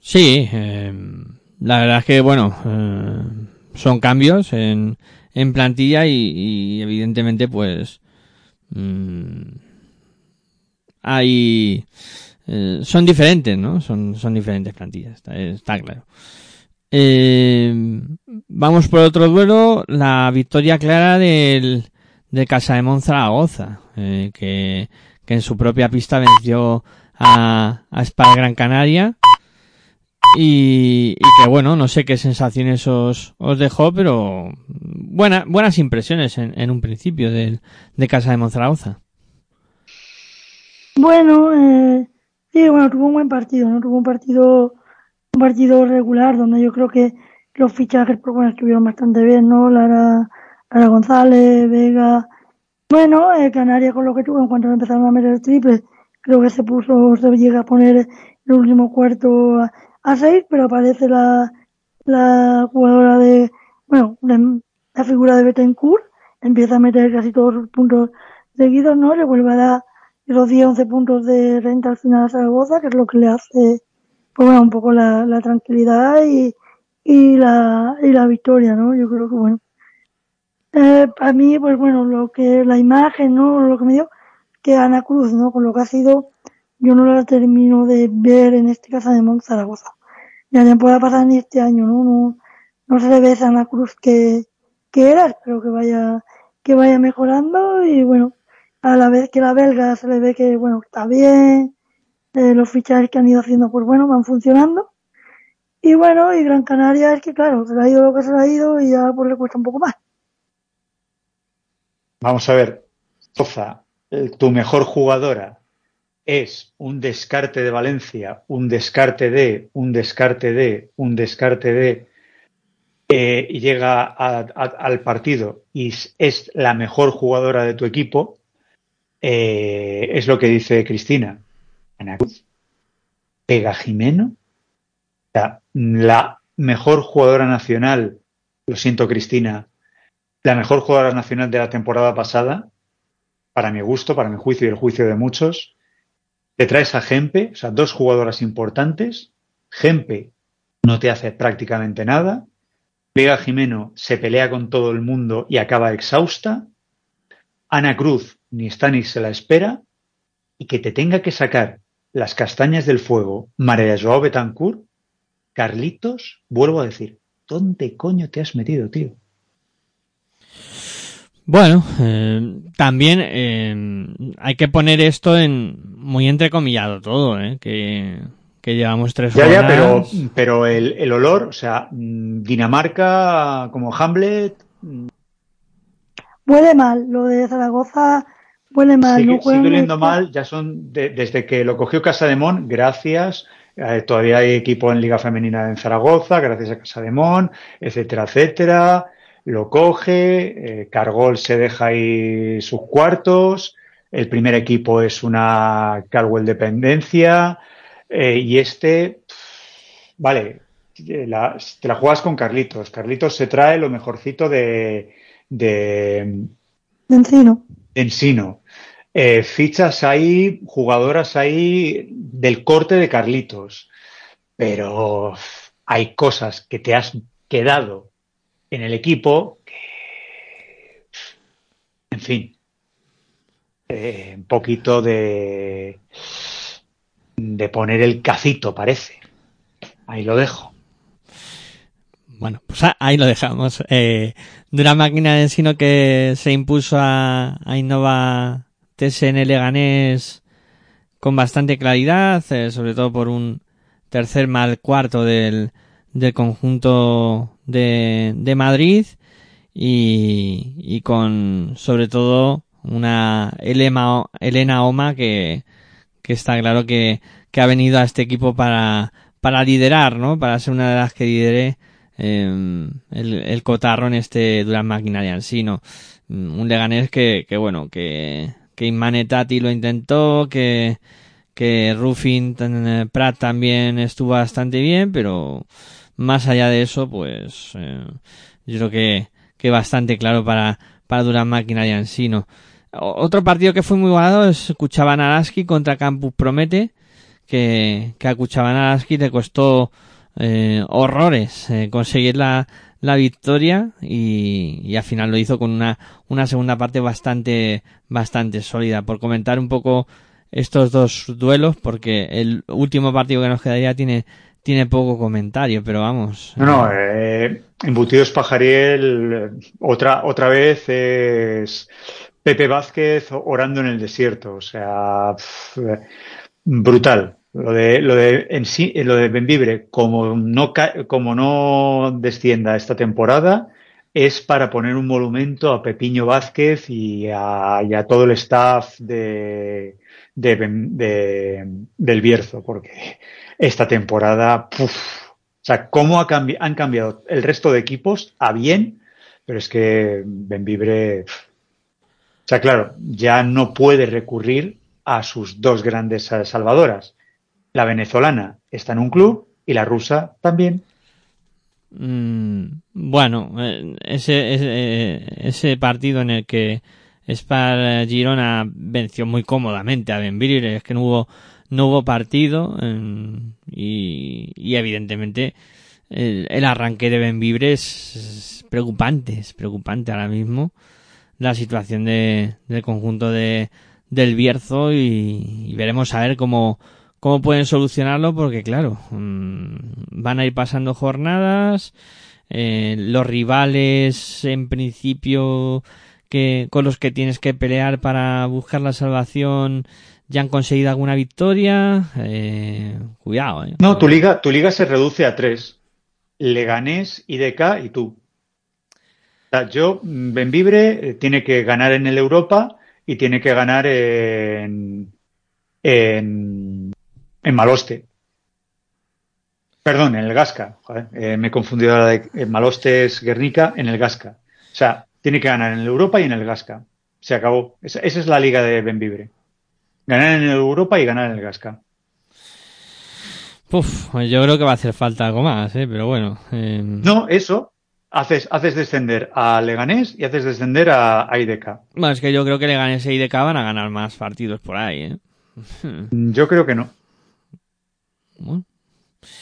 Sí, eh, la verdad es que, bueno, eh, son cambios en, en plantilla y, evidentemente, pues, mmm, hay, eh, son diferentes, ¿no? Son, son diferentes plantillas, está, está claro. Eh, vamos por otro duelo, la victoria clara del, de Casa de Zaragoza, eh, que, que, en su propia pista venció a, a Gran Canaria. Y, y, que bueno, no sé qué sensaciones os, os dejó, pero buena, buenas impresiones en, en un principio de, de Casa de Monzaragoza. Bueno, eh, sí, bueno, tuvo un buen partido, ¿no? Tuvo un partido, un partido regular donde yo creo que los fichajes bueno, estuvieron bastante bien, ¿no? Lara, Lara González, Vega. Bueno, eh, Canarias con lo que tuvo en cuanto empezaron a meter triple, creo que se puso, se llega a poner el último cuarto a, seis, pero aparece la, la jugadora de, bueno, la figura de Betancourt, empieza a meter casi todos los puntos seguidos, ¿no? Le vuelve a dar los 10, 11 puntos de renta al final a Zaragoza, que es lo que le hace, pues bueno, un poco la, la tranquilidad y, y la, y la victoria, ¿no? Yo creo que bueno. Eh, a mí, pues bueno, lo que, la imagen, ¿no? Lo que me dio, que Ana Cruz, ¿no? Con lo que ha sido, yo no la termino de ver en este caso de Mont Zaragoza. No pueda pasar ni este año, ¿no? No, no se le ve esa Ana Cruz que, que era, espero que vaya, que vaya mejorando y bueno, a la vez que la belga se le ve que, bueno, está bien, eh, los fichajes que han ido haciendo, pues bueno, van funcionando. Y bueno, y Gran Canaria es que claro, se le ha ido lo que se le ha ido y ya pues le cuesta un poco más. Vamos a ver, Soza, tu mejor jugadora es un descarte de Valencia, un descarte de, un descarte de, un descarte de, eh, y llega a, al partido y es la mejor jugadora de tu equipo, eh, es lo que dice Cristina. Ana Cruz, Pega Jimeno, la mejor jugadora nacional, lo siento Cristina, la mejor jugadora nacional de la temporada pasada, para mi gusto, para mi juicio y el juicio de muchos. Te traes a Gempe, o sea, dos jugadoras importantes. Gempe no te hace prácticamente nada. Vega Jimeno se pelea con todo el mundo y acaba exhausta. Ana Cruz ni está ni se la espera. Y que te tenga que sacar las castañas del fuego María Joao Betancourt, Carlitos, vuelvo a decir, ¿dónde coño te has metido, tío? Bueno, eh, también eh, hay que poner esto en muy entrecomillado todo, ¿eh? que, que llevamos tres ya, Ya, pero, pero el, el, olor, o sea, Dinamarca como Hamlet. Huele mal, lo de Zaragoza huele mal. Sigue, no sigue oliendo mal, ya son de, desde que lo cogió Casa de Mon, gracias. Eh, todavía hay equipo en Liga Femenina en Zaragoza, gracias a Casa de Mon, etcétera, etcétera lo coge, eh, Cargol se deja ahí sus cuartos, el primer equipo es una Carwell dependencia, Eh, y este, vale, la, te la juegas con Carlitos. Carlitos se trae lo mejorcito de, de, De Encino. Encino. Eh, fichas ahí, jugadoras ahí del corte de Carlitos. Pero hay cosas que te has quedado en el equipo que, en fin, eh, un poquito de, de poner el cacito, parece. Ahí lo dejo. Bueno, pues a- ahí lo dejamos. Eh, máquina de ensino que se impuso a, a Innova TSN Leganés con bastante claridad, eh, sobre todo por un tercer mal cuarto del, del conjunto de, de Madrid y, y con sobre todo una Elena, Elena Oma que, que está claro que, que ha venido a este equipo para, para liderar, ¿no? Para ser una de las que lidere eh, el, el cotarro en este Durán Máquina de Ansino. Mm, Un Leganés que, que bueno, que, que Imane Tati lo intentó, que, que Ruffin eh, Pratt también estuvo bastante bien, pero más allá de eso, pues eh, yo creo que, que bastante claro para, para Durán Máquina de Ansino. Otro partido que fue muy igualado es Cuchaban-Araski contra Campus Promete, que, que a Cuchaban-Araski le costó eh, horrores eh, conseguir la, la victoria y, y al final lo hizo con una, una segunda parte bastante, bastante sólida. Por comentar un poco estos dos duelos, porque el último partido que nos quedaría tiene, tiene poco comentario, pero vamos. No, no, eh, Embutidos Pajariel, eh, otra, otra vez es Pepe Vázquez orando en el desierto. O sea, eh, brutal. Lo de, lo de, en sí, eh, lo de Benvibre, como no, como no descienda esta temporada, es para poner un monumento a Pepiño Vázquez y a, y a todo el staff de, de, de- del Bierzo, porque esta temporada, puf, o sea, cómo ha han cambiado el resto de equipos a bien, pero es que Benvibre, o sea, claro, ya no puede recurrir a sus dos grandes salvadoras. La venezolana está en un club y la rusa también. Mm, bueno, eh, eh, ese partido en el que Spar Girona venció muy cómodamente a Benvibre, es que no hubo, no hubo partido eh, y, evidentemente el, el arranque de Benvibre es, preocupante, es preocupante ahora mismo la situación de, del conjunto de, del Bierzo y, veremos a ver cómo, cómo pueden solucionarlo porque claro mm, van a ir pasando jornadas eh, los rivales en principio que con los que tienes que pelear para buscar la salvación ya han conseguido alguna victoria eh, cuidado eh. No, tu liga, tu liga se reduce a tres. Leganés, IDK y tú. O sea, yo, mm, Benvibre eh, tiene que ganar en el Europa y tiene que ganar en, en, Maloste. Perdón, en el Gasca. Eh, me he confundido ahora de en Maloste es Guernica, en el Gasca. O sea, tiene que ganar en el Europa y en el Gasca. Se acabó. Esa, esa es la liga de Benvibre. Ganar en Europa y ganar en el Gasca. Puf, pues yo creo que va a hacer falta algo más eh, pero bueno eh, No, eso. Haces, haces descender a Leganés y haces descender a, a IDK. bueno, es que yo creo que le ganen ese IDK van a ganar más partidos por ahí ¿eh? Yo creo que no. Bueno.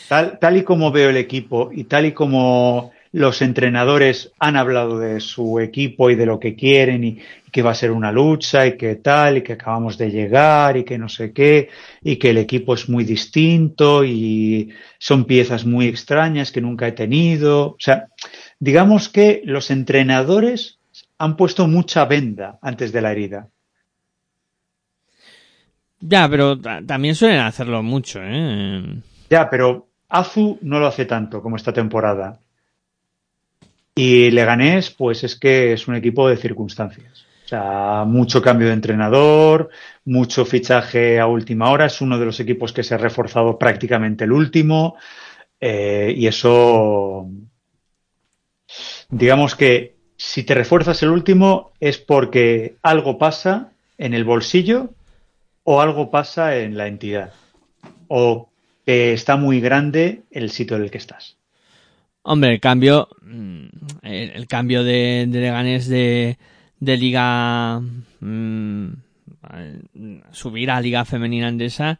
Tal, tal y como veo el equipo y tal y como los entrenadores han hablado de su equipo y de lo que quieren y, y que va a ser una lucha y que tal y que acabamos de llegar y que no sé qué y que el equipo es muy distinto y son piezas muy extrañas que nunca he tenido. O sea, digamos que los entrenadores han puesto mucha venda antes de la herida. Ya, pero ta- también suelen hacerlo mucho, ¿eh? Ya, pero Azu no lo hace tanto como esta temporada. Y Leganés, pues es que es un equipo de circunstancias. O sea, mucho cambio de entrenador, mucho fichaje a última hora. Es uno de los equipos que se ha reforzado prácticamente el último. eh, y eso, digamos que si te refuerzas el último es porque algo pasa en el bolsillo o algo pasa en la entidad. O te está muy grande el sitio en el que estás. Hombre, el cambio, mm, el, el cambio de, de Leganés de, de liga, mm, subir a liga femenina andesa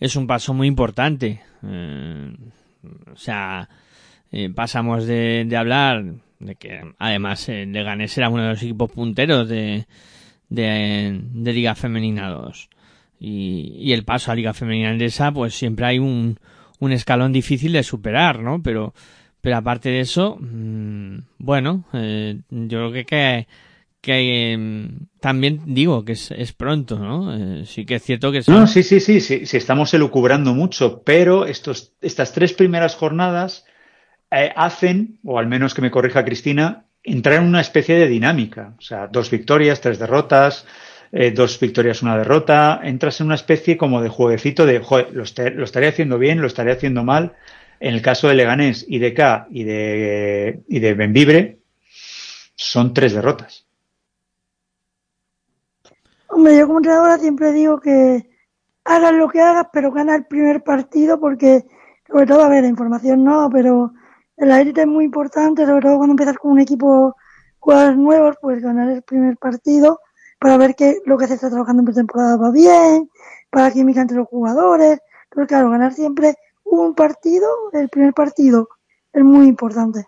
es un paso muy importante. Eh, o sea, eh, pasamos de, de, hablar de que además eh, Leganés era uno de los equipos punteros de, de, Liga Femenina 2. Y, y, el paso a Liga Femenina Andesa, pues siempre hay un, un escalón difícil de superar, ¿no? Pero, pero aparte de eso, mmm, bueno, eh, yo creo que, que, que eh, también digo que es, es pronto, ¿no? Eh, sí que es cierto que... No, sí, sí, sí, sí, sí, estamos elucubrando mucho, pero estos, estas tres primeras jornadas eh, hacen, o al menos que me corrija Cristina, entrar en una especie de dinámica. O sea, dos victorias, tres derrotas, eh, dos victorias, una derrota. Entras en una especie como de jueguecito de, joder, lo estaré haciendo bien, lo estaré haciendo mal. En el caso de Leganés, IDK y de, y de Benvibre, son tres derrotas. Hombre, yo como entrenadora siempre digo que hagas lo que hagas, pero gana el primer partido porque, sobre todo, a ver, la información no, pero la élite es muy importante, sobre todo cuando empiezas con un equipo jugadores nuevos, pues ganar el primer partido para ver que lo que se está trabajando en pretemporada va bien, para química entre los jugadores. Pero claro, ganar siempre un partido, el primer partido, es muy importante.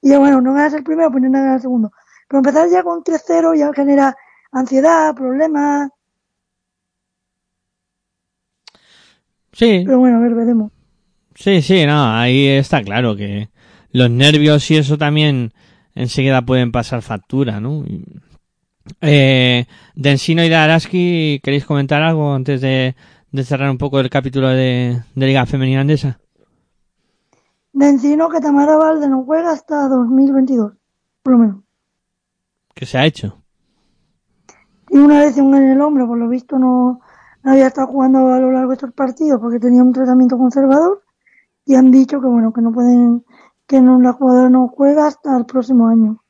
Y bueno, no ganas el primero, pues no ganas el segundo. Pero empezar ya con 3-0 ya genera ansiedad, problemas. Sí. Pero bueno, a ver, veremos. Sí, sí, no, ahí está claro que los nervios y eso también enseguida pueden pasar factura, ¿no? Eh, de Ensino y Araski, ¿queréis comentar algo antes de, de cerrar un poco el capítulo de, de Liga Femenina Andesa? De Encino que Tamara Valde no juega hasta 2022, por lo menos. ¿Qué se ha hecho? Tiene una lesión en el hombro, por lo visto no, no había estado jugando a lo largo de estos partidos porque tenía un tratamiento conservador y han dicho que bueno, que no pueden, que no, la jugadora no juega hasta el próximo año.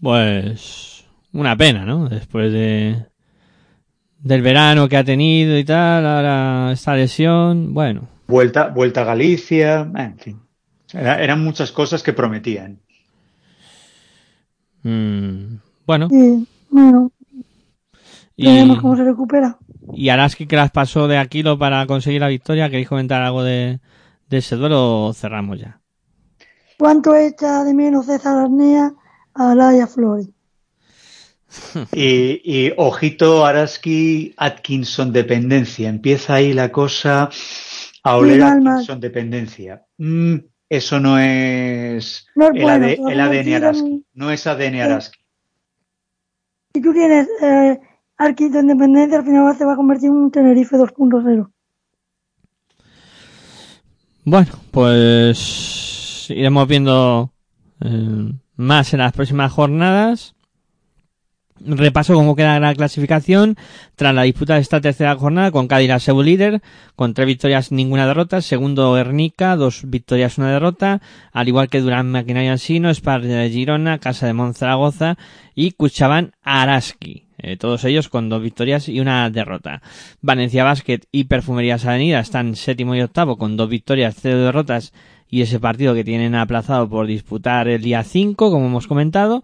Pues una pena, ¿no? Después de del verano que ha tenido y tal, ahora esta lesión, bueno. Vuelta, vuelta a Galicia, en fin. Era, eran muchas cosas que prometían. Mm, bueno. Sí, bueno. Veremos cómo se recupera. Y Araski que las pasó de Aquilo para conseguir la victoria, ¿queréis comentar algo de, de ese duelo o cerramos ya? ¿Cuánto echa de menos César Arnea a Laia Flores? (laughs) y, y, ojito Araski Atkinson dependencia. Empieza ahí la cosa a oler. Atkinson dependencia. Mm, eso no es, No es el, bueno, AD- el ADN Araski. No es ADN Araski. Si tú tienes eh, Arquito en dependencia, al final se va a convertir en un Tenerife 2.0. Bueno, pues iremos viendo eh, más en las próximas jornadas. Repaso cómo queda la clasificación tras la disputa de esta tercera jornada con Cádiz Sebu líder, con tres victorias, ninguna derrota. Segundo Ernica, dos victorias, una derrota. Al igual que Durán Maquinaria Ansino, Spar de Girona, Casa de Monzaragoza y Cuchaban Araski. Eh, todos ellos con dos victorias y una derrota. Valencia Basket y Perfumerías Avenida están séptimo y octavo con dos victorias, cero derrotas y ese partido que tienen aplazado por disputar el día 5, como hemos comentado.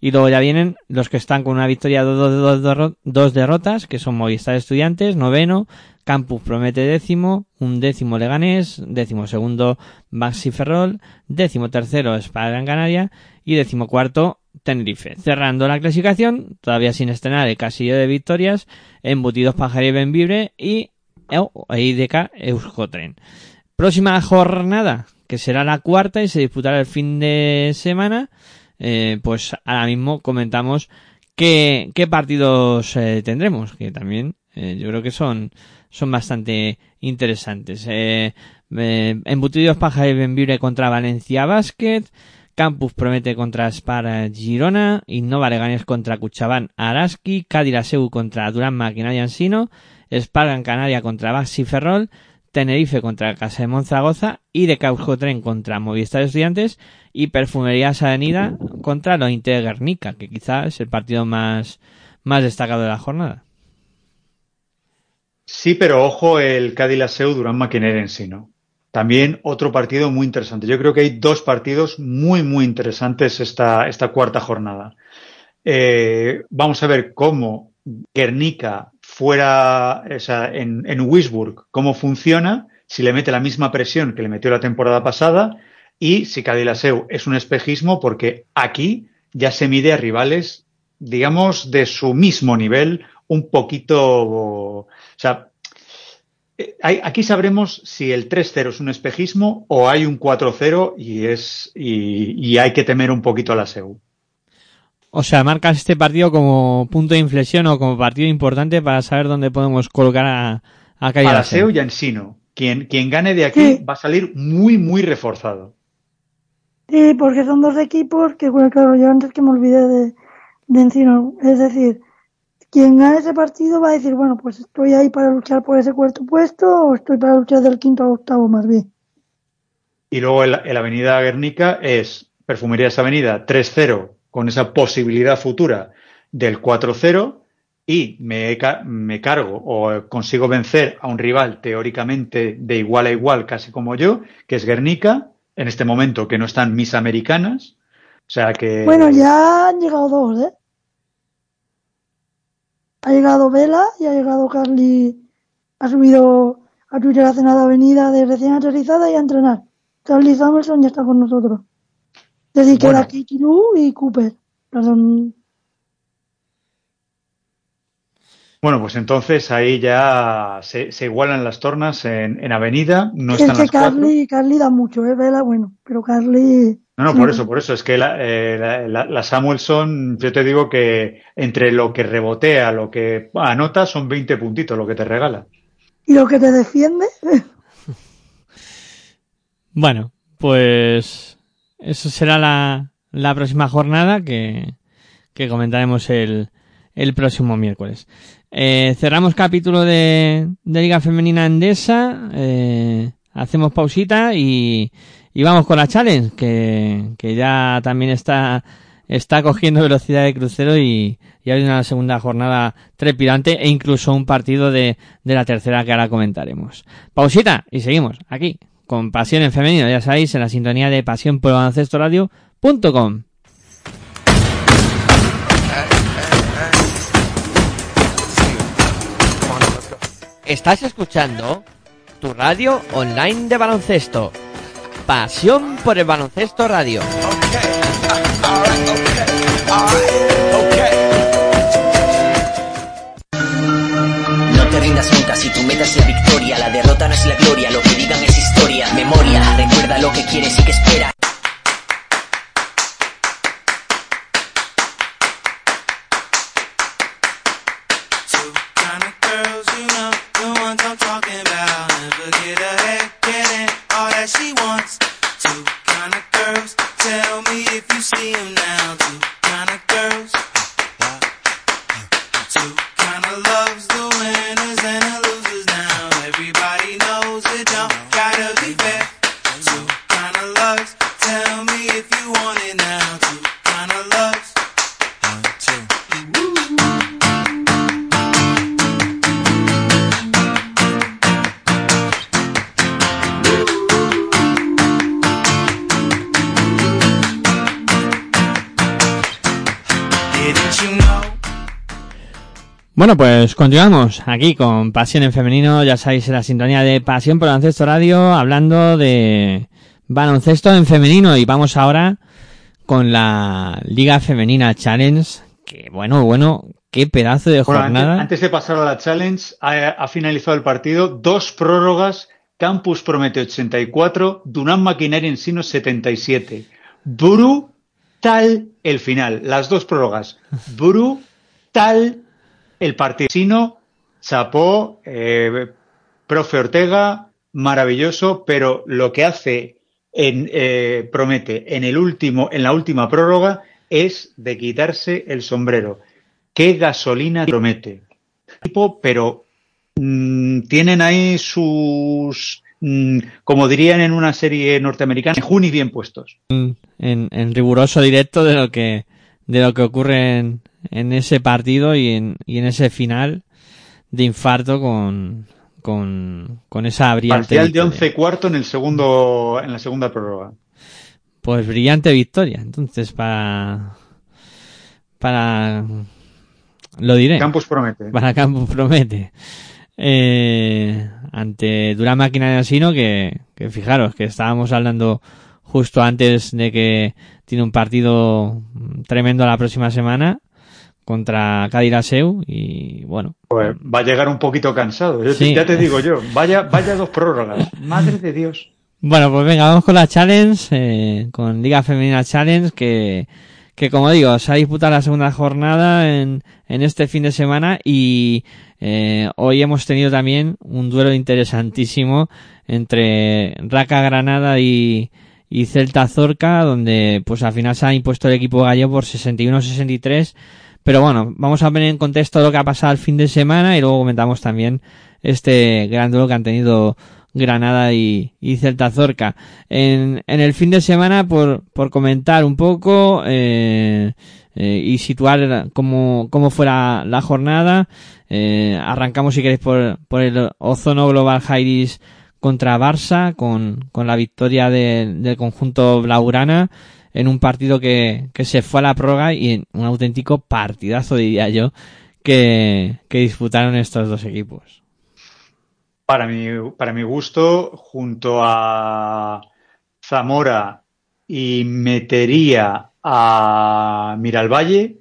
Y luego ya vienen los que están con una victoria, dos, dos, dos, derrotas, que son Movistar Estudiantes, noveno, Campus Promete décimo, un décimo Leganés, décimo segundo Baxi Ferrol, décimo tercero Espada Canaria y décimo cuarto Tenerife. Cerrando la clasificación, todavía sin estrenar el casillo de victorias, Embutidos Pajar y Benvibre y IDK Euskotren. Próxima jornada, que será la cuarta y se disputará el fin de semana, eh, pues ahora mismo comentamos qué, qué partidos eh, tendremos, que también eh, yo creo que son, son bastante interesantes. Eh, eh, Embutidos Paja y Benvibre contra Valencia Basket, Campus Promete contra Spar Girona, Innova Leganés contra Cuchabán Araski, Cádiz Aseu contra Durán Maquinaria Ansino, Spar Gran Canaria contra Baxi Ferrol, Tenerife contra Casa de Monzagoza y de Tren contra Movistar Estudiantes y Perfumerías Avenida contra los Inter Guernica, que quizás es el partido más, más destacado de la jornada. Sí, pero ojo el Cádiz Laseu Durán Maquiner en sí, ¿no? También otro partido muy interesante. Yo creo que hay dos partidos muy, muy interesantes esta, esta cuarta jornada. Eh, vamos a ver cómo Guernica fuera, o sea, en, en Wisburg, cómo funciona, si le mete la misma presión que le metió la temporada pasada y si Cadilaseu es un espejismo porque aquí ya se mide a rivales, digamos, de su mismo nivel, un poquito, o sea, eh, aquí sabremos si el 3-0 es un espejismo o hay un 4-0 y es y, y, hay que temer un poquito a la SEU. O sea, marcas este partido como punto de inflexión o como partido importante para saber dónde podemos colocar a, a A la SEU y a Ensino. Quien, quien gane de aquí sí. va a salir muy, muy reforzado. Sí, porque son dos equipos que, bueno, claro, yo antes que me olvidé de, de Encino. Es decir, quien gane ese partido va a decir, bueno, pues estoy ahí para luchar por ese cuarto puesto o estoy para luchar del quinto al octavo más bien. Y luego en la, en la avenida Guernica es Perfumerías Avenida 3-0 con esa posibilidad futura del 4-0 y me, me, cargo o consigo vencer a un rival teóricamente de igual a igual, casi como yo, que es Guernica, en este momento que no están mis americanas. O sea que. Bueno, ya han llegado dos, ¿eh? Ha llegado Vela y ha llegado Carly. Ha subido a Twitter la cena de avenida de recién aterrizada y a entrenar. Carly Samuelson ya está con nosotros. Decir, bueno. queda Kitty Lou y Cooper. Perdón. Bueno, pues entonces ahí ya se, se igualan las tornas en, en Avenida. No es están que las Carly, Carly da mucho, ¿eh? Vela, bueno, pero Carly. No, no, por eso, por eso. Es que la, eh, la, la, la, Samuelson, yo te digo que entre lo que rebotea, lo que anota, son 20 puntitos lo que te regala. ¿Y lo que te defiende? (laughs) bueno, pues eso será la, la próxima jornada que, que comentaremos el, el próximo miércoles. Eh, cerramos capítulo de, de Liga Femenina Endesa, eh, hacemos pausita y, y vamos con la challenge, que, que ya también está, está cogiendo velocidad de crucero y, y hay una segunda jornada trepidante e incluso un partido de, de la tercera que ahora comentaremos. Pausita y seguimos aquí con Pasión en Femenino, ya sabéis, en la sintonía de Pasión por Radio.com. Estás escuchando tu radio online de baloncesto. Pasión por el baloncesto radio. No te rindas nunca si tu meta es la victoria. La derrota no es la gloria, lo que digan es. Memoria, recuerda lo que quieres y que esperas. Bueno, pues continuamos aquí con Pasión en Femenino, ya sabéis, en la sintonía de Pasión por Baloncesto Radio, hablando de baloncesto en femenino y vamos ahora con la Liga Femenina Challenge, que bueno, bueno, qué pedazo de bueno, jornada. Antes, antes, de pasar a la Challenge, ha, ha, finalizado el partido, dos prórrogas, Campus Promete 84, Dunam Maquinaria Ensino 77. Brutal el final, las dos prórrogas. Brutal el partisino, chapó, eh, profe Ortega, maravilloso, pero lo que hace en, eh, promete en el último, en la última prórroga es de quitarse el sombrero. Qué gasolina promete. Pero mmm, tienen ahí sus, mmm, como dirían en una serie norteamericana, junis bien puestos. En, en riguroso directo de lo que, de lo que ocurre en, en ese partido y en, y en ese final de infarto con, con, con esa brillante Parcial de victoria. 11 cuarto en el segundo en la segunda prórroga. Pues brillante victoria. Entonces, para. Para. Lo diré. Campus promete. Para Campus promete. Eh, ante Dura Máquina de Asino, que, que fijaros que estábamos hablando justo antes de que tiene un partido tremendo la próxima semana contra Cadiraseu y bueno. Pues va a llegar un poquito cansado. Yo Sí. Ya te digo yo. Vaya, vaya dos prórrogas. (laughs) Madre de Dios. Bueno, pues venga, vamos con la Challenge, eh, con Liga Femenina Challenge, que, que como digo, se ha disputado la segunda jornada en, en este fin de semana y eh, hoy hemos tenido también un duelo interesantísimo entre Raca Granada y, y Celta Zorca, donde pues al final se ha impuesto el equipo gallego por 61-63. Pero bueno, vamos a poner en contexto lo que ha pasado el fin de semana y luego comentamos también este gran duelo que han tenido Granada y, y Celta Zorca. En, en el fin de semana, por, por comentar un poco eh, eh, y situar cómo, cómo fue la, jornada, eh, arrancamos si queréis por, por el Ozono Global Jairis contra Barça con, con la victoria de- del conjunto Blaugrana en un partido que, que se fue a la prórroga y en un auténtico partidazo diría yo que, que disputaron estos dos equipos. Para mi, para mi gusto, junto a Zamora y metería a Miralvalle,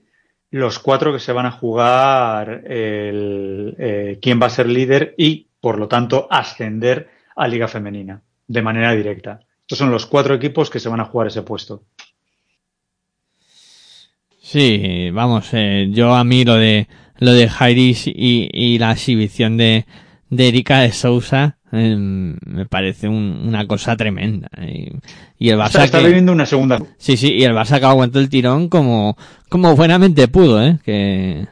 los cuatro que se van a jugar el, eh, quién va a ser líder y, por lo tanto, ascender a Liga Femenina de manera directa. Estos son los cuatro equipos que se van a jugar ese puesto. Sí, vamos, eh, yo a mí lo de lo de Jairis y, y la exhibición de, de Erika de Sousa eh, me parece un- una cosa tremenda. Y, y el Barça está que- viviendo una segunda. sí, sí, y el Barça que aguantó el tirón como, como buenamente pudo, eh, que,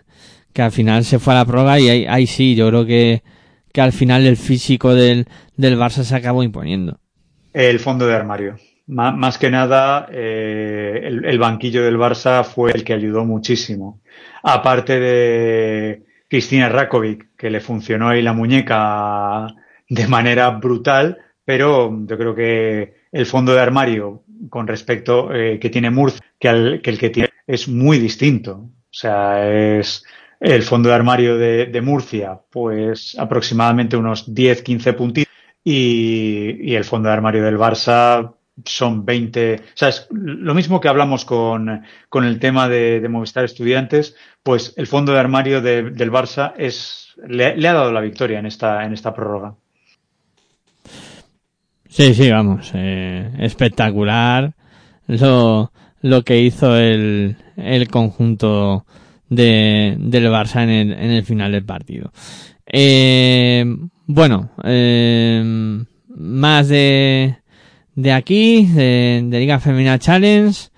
que al final se fue a la prórroga y ahí, ahí sí, yo creo que, que al final el físico del, del Barça se acabó imponiendo. El fondo de armario. Má- Más que nada, eh, el, el banquillo del Barça fue el que ayudó muchísimo. Aparte de Cristina Rakovic, que le funcionó ahí la muñeca de manera brutal, pero yo creo que el fondo de armario con respecto eh, que tiene Murcia, que, al- que el que tiene es muy distinto. O sea, es el fondo de armario de, de Murcia, pues aproximadamente unos 10-15 puntitos y, el fondo de armario del Barça son 20. O sea, es lo mismo que hablamos con, con el tema de, de Movistar Estudiantes, pues el fondo de armario de- del Barça es, le, le ha dado la victoria en esta, en esta prórroga. Sí, sí, vamos, eh, espectacular lo, lo que hizo el, el conjunto de, del Barça en el, en el final del partido. Eh, bueno, eh, más de, aquí, de, Liga Femenina Challenge,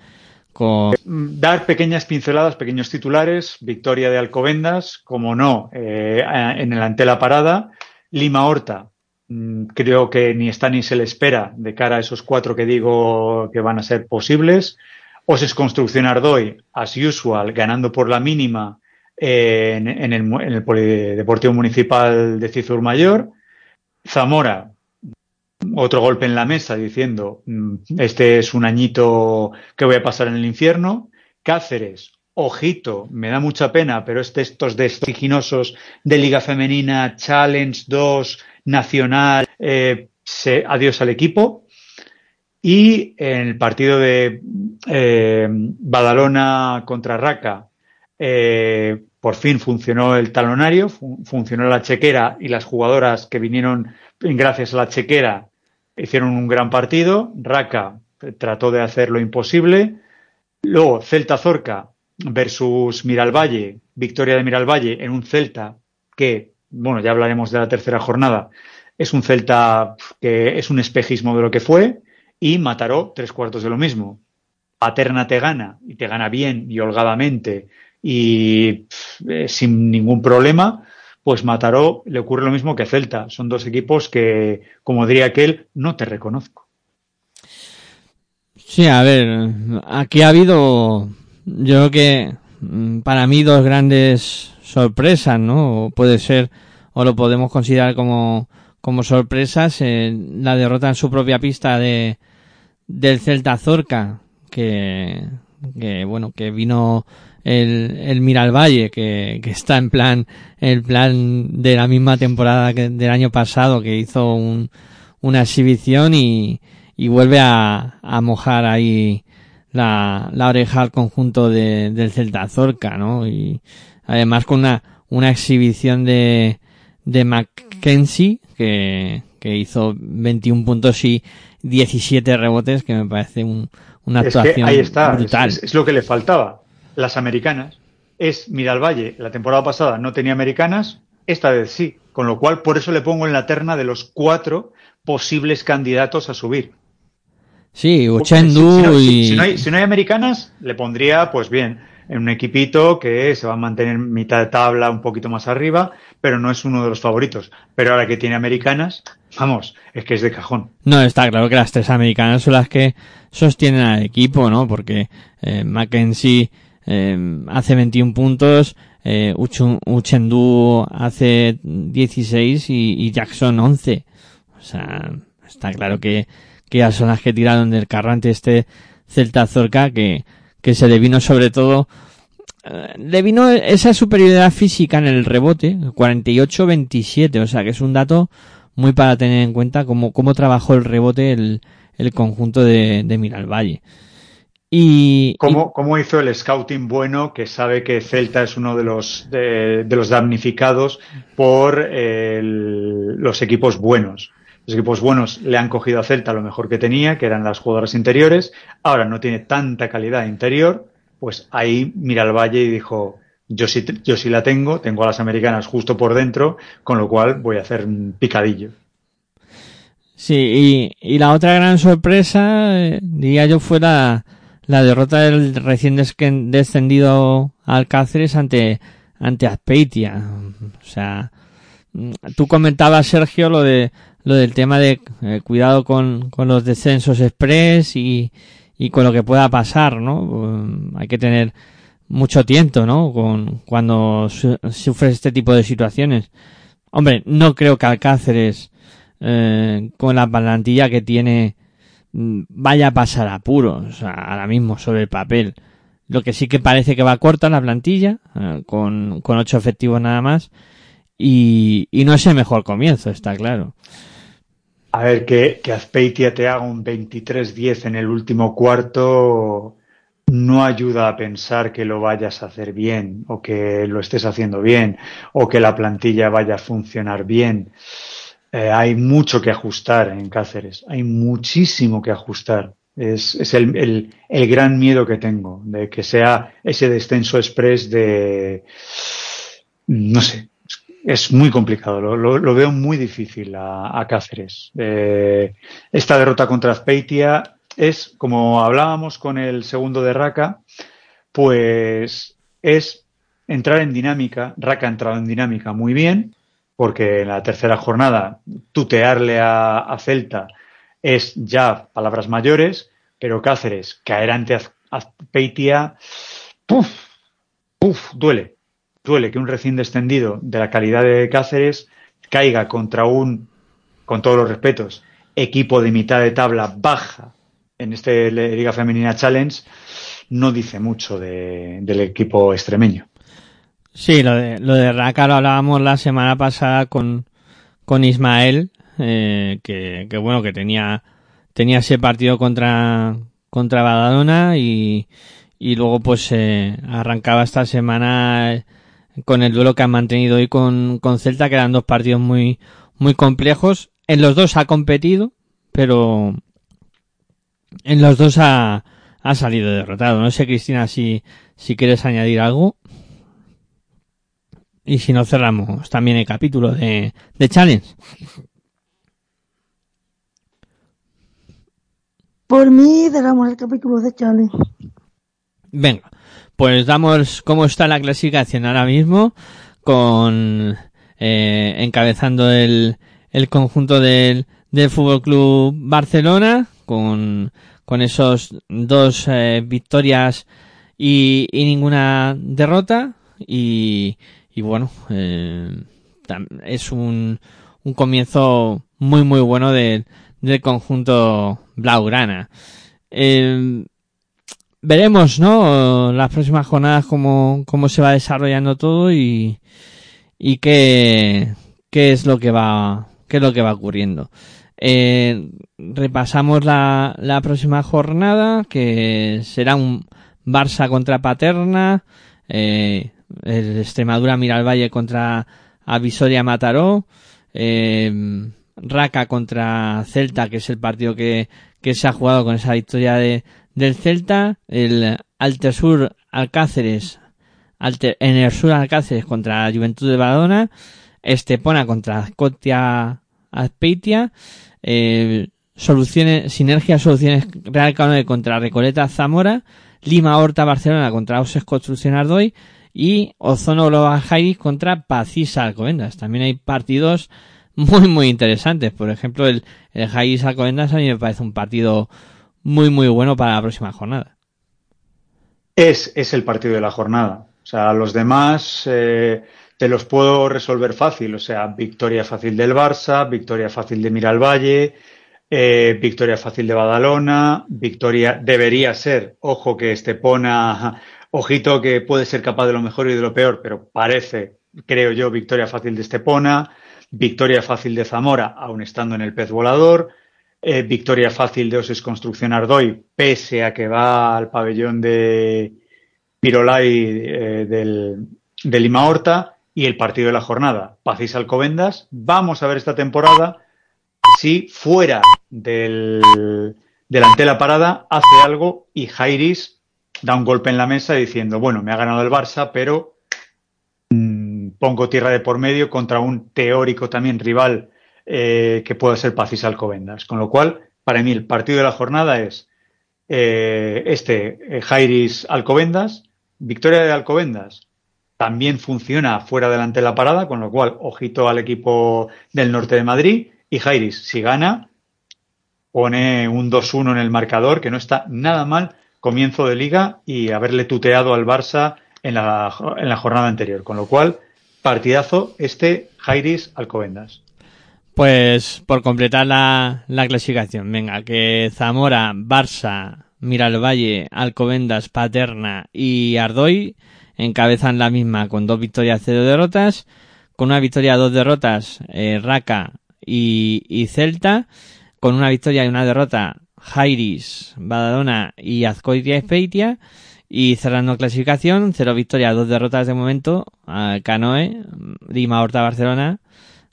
con, Dar pequeñas pinceladas, pequeños titulares, victoria de Alcobendas, como no, eh, en el ante la parada, Lima Horta, mm, creo que ni está ni se le espera de cara a esos cuatro que digo que van a ser posibles. Oses Construcción Ardoy, as usual, ganando por la mínima eh, en, en el, en el Polideportivo Municipal de Cizur Mayor. Zamora, otro golpe en la mesa diciendo, mm, este es un añito que voy a pasar en el infierno. Cáceres, ojito, me da mucha pena, pero estos destiginosos de Liga Femenina, Challenge 2, Nacional, eh, se, adiós al equipo. Y en el partido de eh, Badalona contra Raca, eh, por fin funcionó el talonario, fun- funcionó la chequera y las jugadoras que vinieron gracias a la chequera hicieron un gran partido. Raca trató de hacer lo imposible. Luego Celta Zorca versus Miralvalle, victoria de Miralvalle en un Celta que, bueno, ya hablaremos de la tercera jornada, es un Celta que es un espejismo de lo que fue y Mataró tres cuartos de lo mismo. Paterna te gana y te gana bien y holgadamente y eh, sin ningún problema, pues Mataró le ocurre lo mismo que Celta. Son dos equipos que, como diría aquel, no te reconozco. Sí, a ver, aquí ha habido, yo creo que mm, para mí dos grandes sorpresas, ¿no? O Puede ser o lo podemos considerar como, como sorpresas, eh, la derrota en su propia pista de, del Celta Zorca, que, que bueno, que vino el, el Miralvalle, que, que está en plan, el plan de la misma temporada que del año pasado, que hizo un, una exhibición y, y vuelve a, a mojar ahí la, la oreja al conjunto de, del Celta Zorca, ¿no? Y además con una, una exhibición de, de Mackenzie, que, que hizo 21 puntos y 17 rebotes, que me parece un, una actuación ahí está, brutal. Es, es, lo que le faltaba. Las americanas. Es Miralvalle, la temporada pasada no tenía americanas, esta vez sí. Con lo cual, por eso le pongo en la terna de los cuatro posibles candidatos a subir. Sí, Uchendu si, si, no, y... si, si, no hay, si no hay americanas, le pondría, pues bien, en un equipito que se va a mantener mitad de tabla un poquito más arriba, pero no es uno de los favoritos. Pero ahora que tiene americanas, vamos, es que es de cajón. No, está claro que las tres americanas son las que sostienen al equipo, ¿no? Porque eh, Mackenzie eh, hace 21 puntos, eh, Uchendu hace 16 y, Jackson 11. O sea, está claro que, que ya son las que tiraron del carrante este Celta Zorca que, que se le vino sobre todo le vino esa superioridad física en el rebote, 48-27, o sea que es un dato muy para tener en cuenta cómo, cómo trabajó el rebote el, el conjunto de, de Miralvalle. Y, ¿Cómo, y, ¿Cómo, hizo el scouting bueno que sabe que Celta es uno de los, de, de los damnificados por el, los equipos buenos? Los equipos buenos le han cogido a Celta lo mejor que tenía, que eran las jugadoras interiores. Ahora no tiene tanta calidad interior, pues ahí mira al Valle y dijo, yo sí, yo sí la tengo, tengo a las americanas justo por dentro, con lo cual voy a hacer un picadillo. Sí, y, y la otra gran sorpresa, eh, diría yo, fue la, la derrota del recién descendido Alcáceres ante, ante Azpeitia. O sea, tú comentabas, Sergio, lo de lo del tema de eh, cuidado con, con los descensos express y, y con lo que pueda pasar, ¿no? Um, hay que tener mucho tiento, ¿no? Con, cuando su, sufres este tipo de situaciones. Hombre, no creo que Alcáceres, eh, con la plantilla que tiene, vaya a pasar apuros, ahora mismo sobre el papel. Lo que sí que parece que va corta la plantilla, eh, con, con ocho efectivos nada más, y, y no es el mejor comienzo, está claro. A ver, que, que Azpeitia te haga un 23-10 en el último cuarto no ayuda a pensar que lo vayas a hacer bien o que lo estés haciendo bien o que la plantilla vaya a funcionar bien. Eh, hay mucho que ajustar en Cáceres, hay muchísimo que ajustar. Es, el, gran miedo que tengo de que sea ese descenso express de, no sé, es muy complicado, lo, veo muy difícil a, a Cáceres. Eh, esta derrota contra Azpeitia es, como hablábamos con el segundo de Raka, pues es entrar en dinámica. Raka ha entrado en dinámica muy bien, porque en la tercera jornada tutearle a, Celta es ya palabras mayores, pero Cáceres caer ante Azpeitia, puf, puf, duele duele que un recién descendido de la calidad de Cáceres caiga contra un, con todos los respetos, equipo de mitad de tabla baja en este Liga Femenina Challenge, no dice mucho de, del equipo extremeño. Sí, lo de, lo de Raka lo hablábamos la semana pasada con, con Ismael, eh, que, que bueno, que tenía, tenía ese partido contra, contra Badalona y, y luego pues eh, arrancaba esta semana con el duelo que han mantenido hoy con, con Celta, que eran dos partidos muy, muy complejos. En los dos ha competido, pero en los dos ha, ha salido derrotado. No sé, Cristina, si, si quieres añadir algo. Y si no, cerramos también el capítulo de, de Challenge. Por mí, cerramos el capítulo de Challenge. Venga, pues damos cómo está la clasificación ahora mismo con eh, encabezando el, el conjunto del, del Fútbol Club Barcelona con, con esos dos eh, victorias y, y, ninguna derrota y, y bueno eh, es un, un comienzo muy muy bueno del, del conjunto Blaugrana. Eh, veremos, ¿no? Las próximas jornadas cómo, cómo se va desarrollando todo y, y qué, qué es lo que va, qué es lo que va ocurriendo. Eh, repasamos la, la próxima jornada, que será un Barça contra Paterna, el Extremadura Valle contra Avisoria Mataró, eh, Raca contra Celta, que es el partido que, que se ha jugado con esa victoria de, del Celta, el Altesur Alcáceres, en el sur Alcáceres contra Juventud de Badona, Estepona contra eh, soluciones, Sinergia Soluciones Real Canoe contra Recoleta Zamora, Lima Horta Barcelona contra Oses Construcción Ardoy y Ozono Global Jairis contra Pacisa Alcobendas. También hay partidos muy muy interesantes. Por ejemplo, el, el Jairis Alcobendas a mí me parece un partido muy muy bueno para la próxima jornada. Es, es el partido de la jornada. O sea, los demás eh, te los puedo resolver fácil. O sea, victoria fácil del Barça, victoria fácil de Miralvalle, eh, victoria fácil de Badalona, victoria debería ser, ojo que Estepona, ojito que puede ser capaz de lo mejor y de lo peor, pero parece, creo yo, victoria fácil de Estepona, victoria fácil de Zamora, aun estando en el pez volador, eh, victoria fácil de Oses Construcción Ardoy, pese a que va al pabellón de Pirolay eh, del, de Lima Horta, y el partido de la jornada, Pacís Alcobendas. Vamos a ver esta temporada si fuera del, de la parada hace algo y Jairis da un golpe en la mesa diciendo, bueno, me ha ganado el Barça, pero mmm, pongo tierra de por medio contra un teórico también rival eh, que puede ser Pacís Alcobendas. Con lo cual, para mí, el partido de la jornada es eh, este, eh, Jairis Alcobendas, victoria de Alcobendas. También funciona fuera delante de la parada, con lo cual, ojito al equipo del norte de Madrid. Y Jairis, si gana, pone un 2-1 en el marcador, que no está nada mal comienzo de liga y haberle tuteado al Barça en la, en la jornada anterior. Con lo cual, partidazo este Jairis Alcobendas. Pues por completar la, la clasificación, venga, que Zamora, Barça, Miralvalle, Alcobendas, Paterna y Ardoy encabezan la misma con dos victorias, cero derrotas, con una victoria, dos derrotas, eh, Raca y, y, Celta, con una victoria y una derrota, Jairis, Badalona y Azcoitia Espeitia, y cerrando clasificación, cero victorias, dos derrotas de momento, Canoe, Lima Horta Barcelona,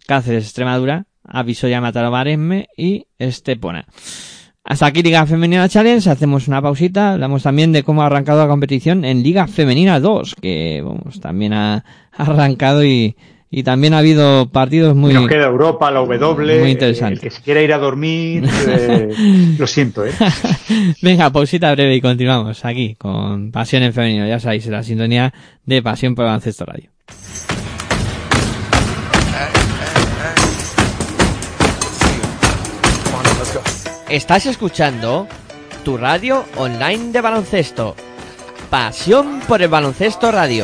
Cáceres Extremadura, Avisoya Mataró Maresme y Estepona. Hasta aquí Liga Femenina Challenge, hacemos una pausita, hablamos también de cómo ha arrancado la competición en Liga Femenina 2, que también ha arrancado y, y también ha habido partidos muy... Nos queda Europa, la W, muy interesante. el que se quiera ir a dormir, (laughs) eh, lo siento, ¿eh? (laughs) Venga, pausita breve y continuamos aquí con Pasión en Femenino, ya sabéis, la sintonía de Pasión por Baloncesto Radio. Estás escuchando tu radio online de baloncesto. Pasión por el baloncesto radio.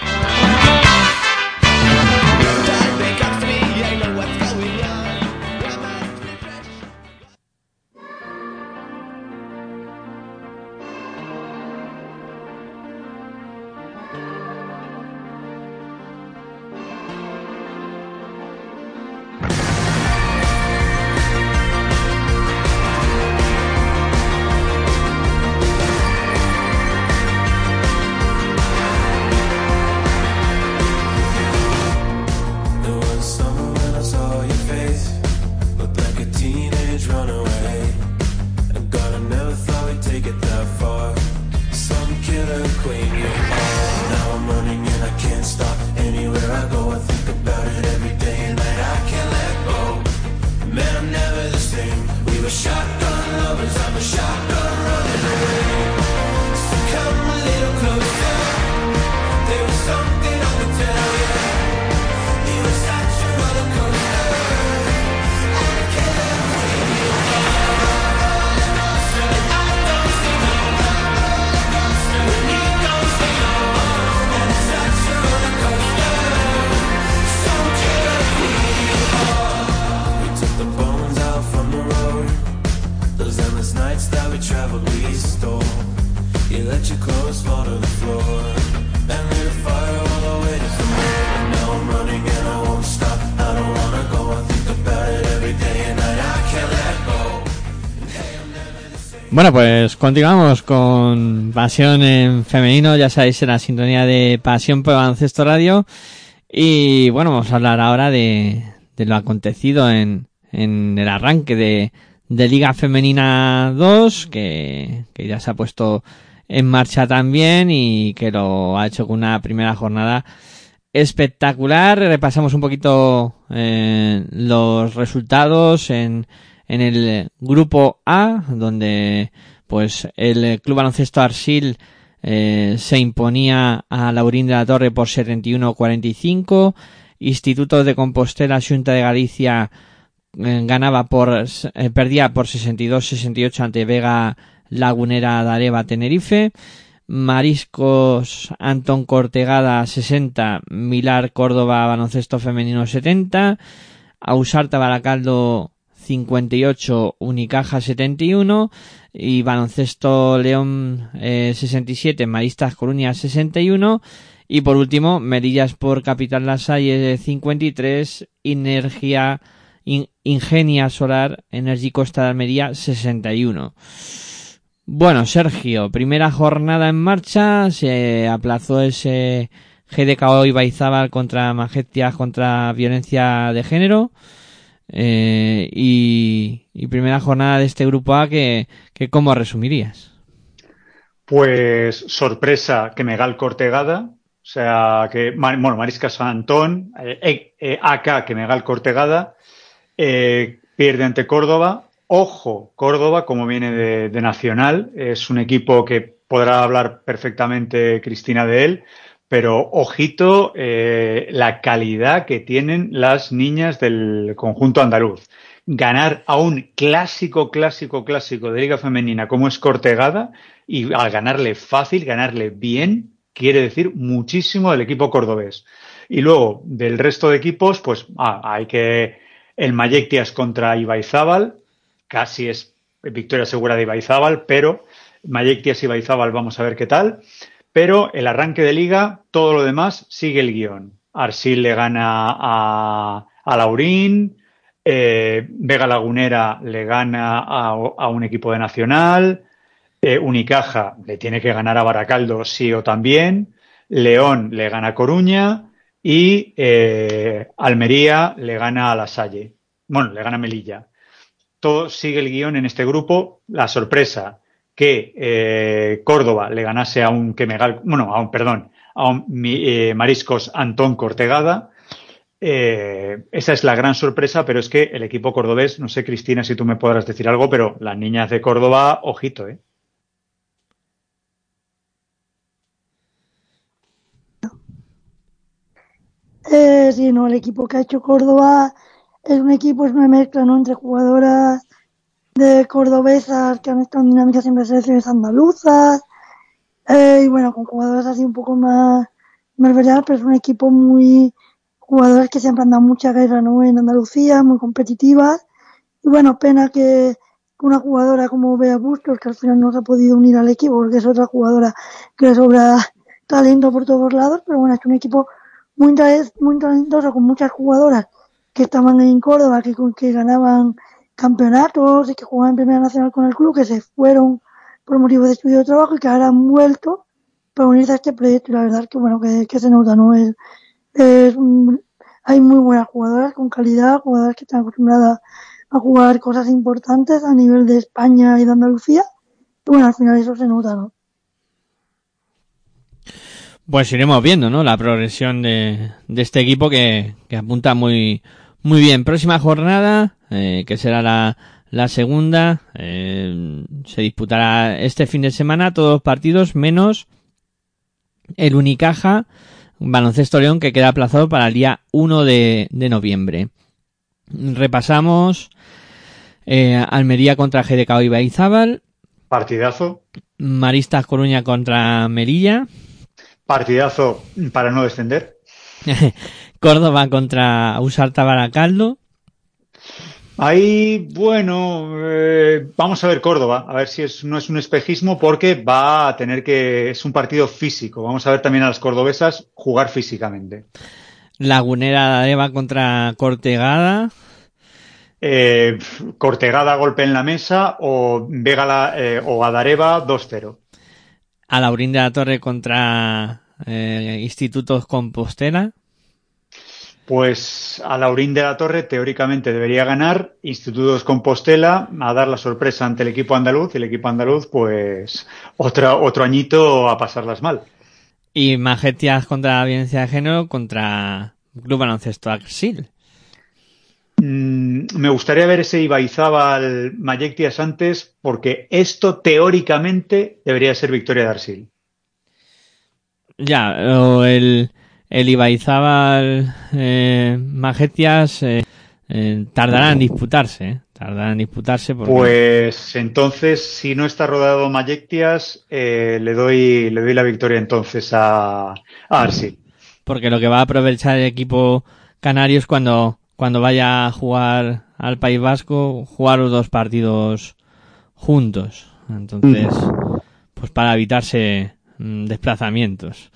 Pues continuamos con Pasión en Femenino, ya sabéis, en la sintonía de Pasión por Baloncesto Radio. Y bueno, vamos a hablar ahora de, de lo acontecido en, en el arranque de, Liga Femenina 2, que, que ya se ha puesto en marcha también y que lo ha hecho con una primera jornada espectacular. Repasamos un poquito eh, los resultados en, en el grupo A, donde pues el Club Baloncesto Arsil eh, se imponía a Laurín de la Torre por 71-45. Instituto de Compostela, Junta de Galicia eh, ganaba por eh, perdía por 62-68 ante Vega Lagunera Dareva Tenerife. Mariscos Antón Cortegada 60, Milar Córdoba Baloncesto Femenino 70, Ausarta Baracaldo 58, Unicaja 71 y Baloncesto León eh, 67, Maristas Coruña 61 y por último Merillas por Capital La Salle 53, Energía In, Ingenia Solar Energy Costa de Almería 61. Bueno, Sergio, primera jornada en marcha, se aplazó ese GDKO Ibaizábal contra Magestias contra violencia de género. Eh, y, primera jornada de este grupo A que, ¿cómo resumirías? Pues sorpresa que Megal Cortegada, o sea que, bueno, Mariscas Antón, eh, eh, AK que Megal Cortegada, pierde ante Córdoba, Ojo, Córdoba, como viene de, Nacional, es un equipo que podrá hablar perfectamente Cristina de él, pero ojito eh, la calidad que tienen las niñas del conjunto andaluz. Ganar a un clásico, clásico, clásico de Liga Femenina como es Cortegada y al ganarle fácil, ganarle bien, quiere decir muchísimo del equipo cordobés. Y luego, del resto de equipos, pues ah, hay que el Mayectias contra Ibaizábal, casi es victoria segura de Ibaizábal, pero Mayectias y Ibaizábal vamos a ver qué tal. Pero el arranque de liga, todo lo demás sigue el guion. Arsil le gana a, a Laurín, eh, Vega Lagunera le gana a, a un equipo de Nacional, eh, Unicaja le tiene que ganar a Baracaldo sí o también, León le gana a Coruña y eh, Almería le gana a La Salle. Bueno, le gana Melilla todo sigue el guion en este grupo. La sorpresa que eh, Córdoba le ganase a un Quemegal, bueno, a un, perdón, a un eh, Mariscos Antón Cortegada. Eh, esa es la gran sorpresa, pero es que el equipo cordobés, no sé, Cristina, si tú me podrás decir algo, pero las niñas de Córdoba, ojito, ¿eh? Eh, sí, no, el equipo que ha hecho Córdoba es un equipo, es una mezcla ¿no? entre jugadoras de cordobesas que han estado en dinámicas en selecciones andaluzas eh, y bueno, con jugadoras así un poco más, más pero es un equipo muy jugadoras que siempre han dado mucha guerra ¿no? en Andalucía, muy competitivas y bueno, pena que una jugadora como Bea Bustos, que al final no se ha podido unir al equipo porque es otra jugadora que le sobra talento por todos lados, pero bueno, es un equipo muy, muy talentoso con muchas jugadoras que estaban en Córdoba, que, que ganaban campeonatos y que jugaban en Primera Nacional con el club, que se fueron por motivos de estudio de trabajo y que ahora han vuelto para unirse a este proyecto. Y la verdad es que, bueno, que, se nota, ¿no? Es, es hay muy buenas jugadoras con calidad, jugadoras que están acostumbradas a jugar cosas importantes a nivel de España y de Andalucía. Y bueno, al final eso se nota, ¿no? Pues iremos viendo, ¿no? La progresión de, de este equipo que, que apunta muy, muy bien. Próxima jornada, eh, que será la, la segunda, eh, se disputará este fin de semana todos los partidos menos el Unicaja Baloncesto León que queda aplazado para el día 1 de, de noviembre. Repasamos eh, Almería contra GDK Ibaizábal. Partidazo. Maristas Coruña contra Melilla. Partidazo para no descender. (laughs) Córdoba contra Usarta Baracaldo. Ahí, bueno, eh, vamos a ver Córdoba, a ver si es, no es un espejismo porque va a tener que, es un partido físico. Vamos a ver también a las cordobesas jugar físicamente. Lagunera Eva contra Cortegada. eh, Cortegada golpe en la mesa o Vega la, eh, o Adareva 2-0. A Laurín de la Torre contra Institutos Compostela. Pues a Laurín de la Torre teóricamente debería ganar, Institutos Compostela a dar la sorpresa ante el equipo andaluz y el equipo andaluz pues otro, otro añito a pasarlas mal. Y Majetias contra la violencia de género contra Club Baloncesto Axil. Mm, me gustaría ver ese Ibaizábal Mayectias antes porque esto teóricamente debería ser victoria de Arsil. Ya, o el, el Ibaizábal eh, Majetias eh, eh, tardará en disputarse, ¿eh? tardará en disputarse porque... Pues entonces, si no está rodado Mayectias, eh, le doy le doy la victoria entonces a, a Arsil. porque lo que va a aprovechar el equipo canario es cuando, cuando vaya a jugar al País Vasco, jugar los dos partidos juntos. Entonces, pues para evitarse mm, desplazamientos.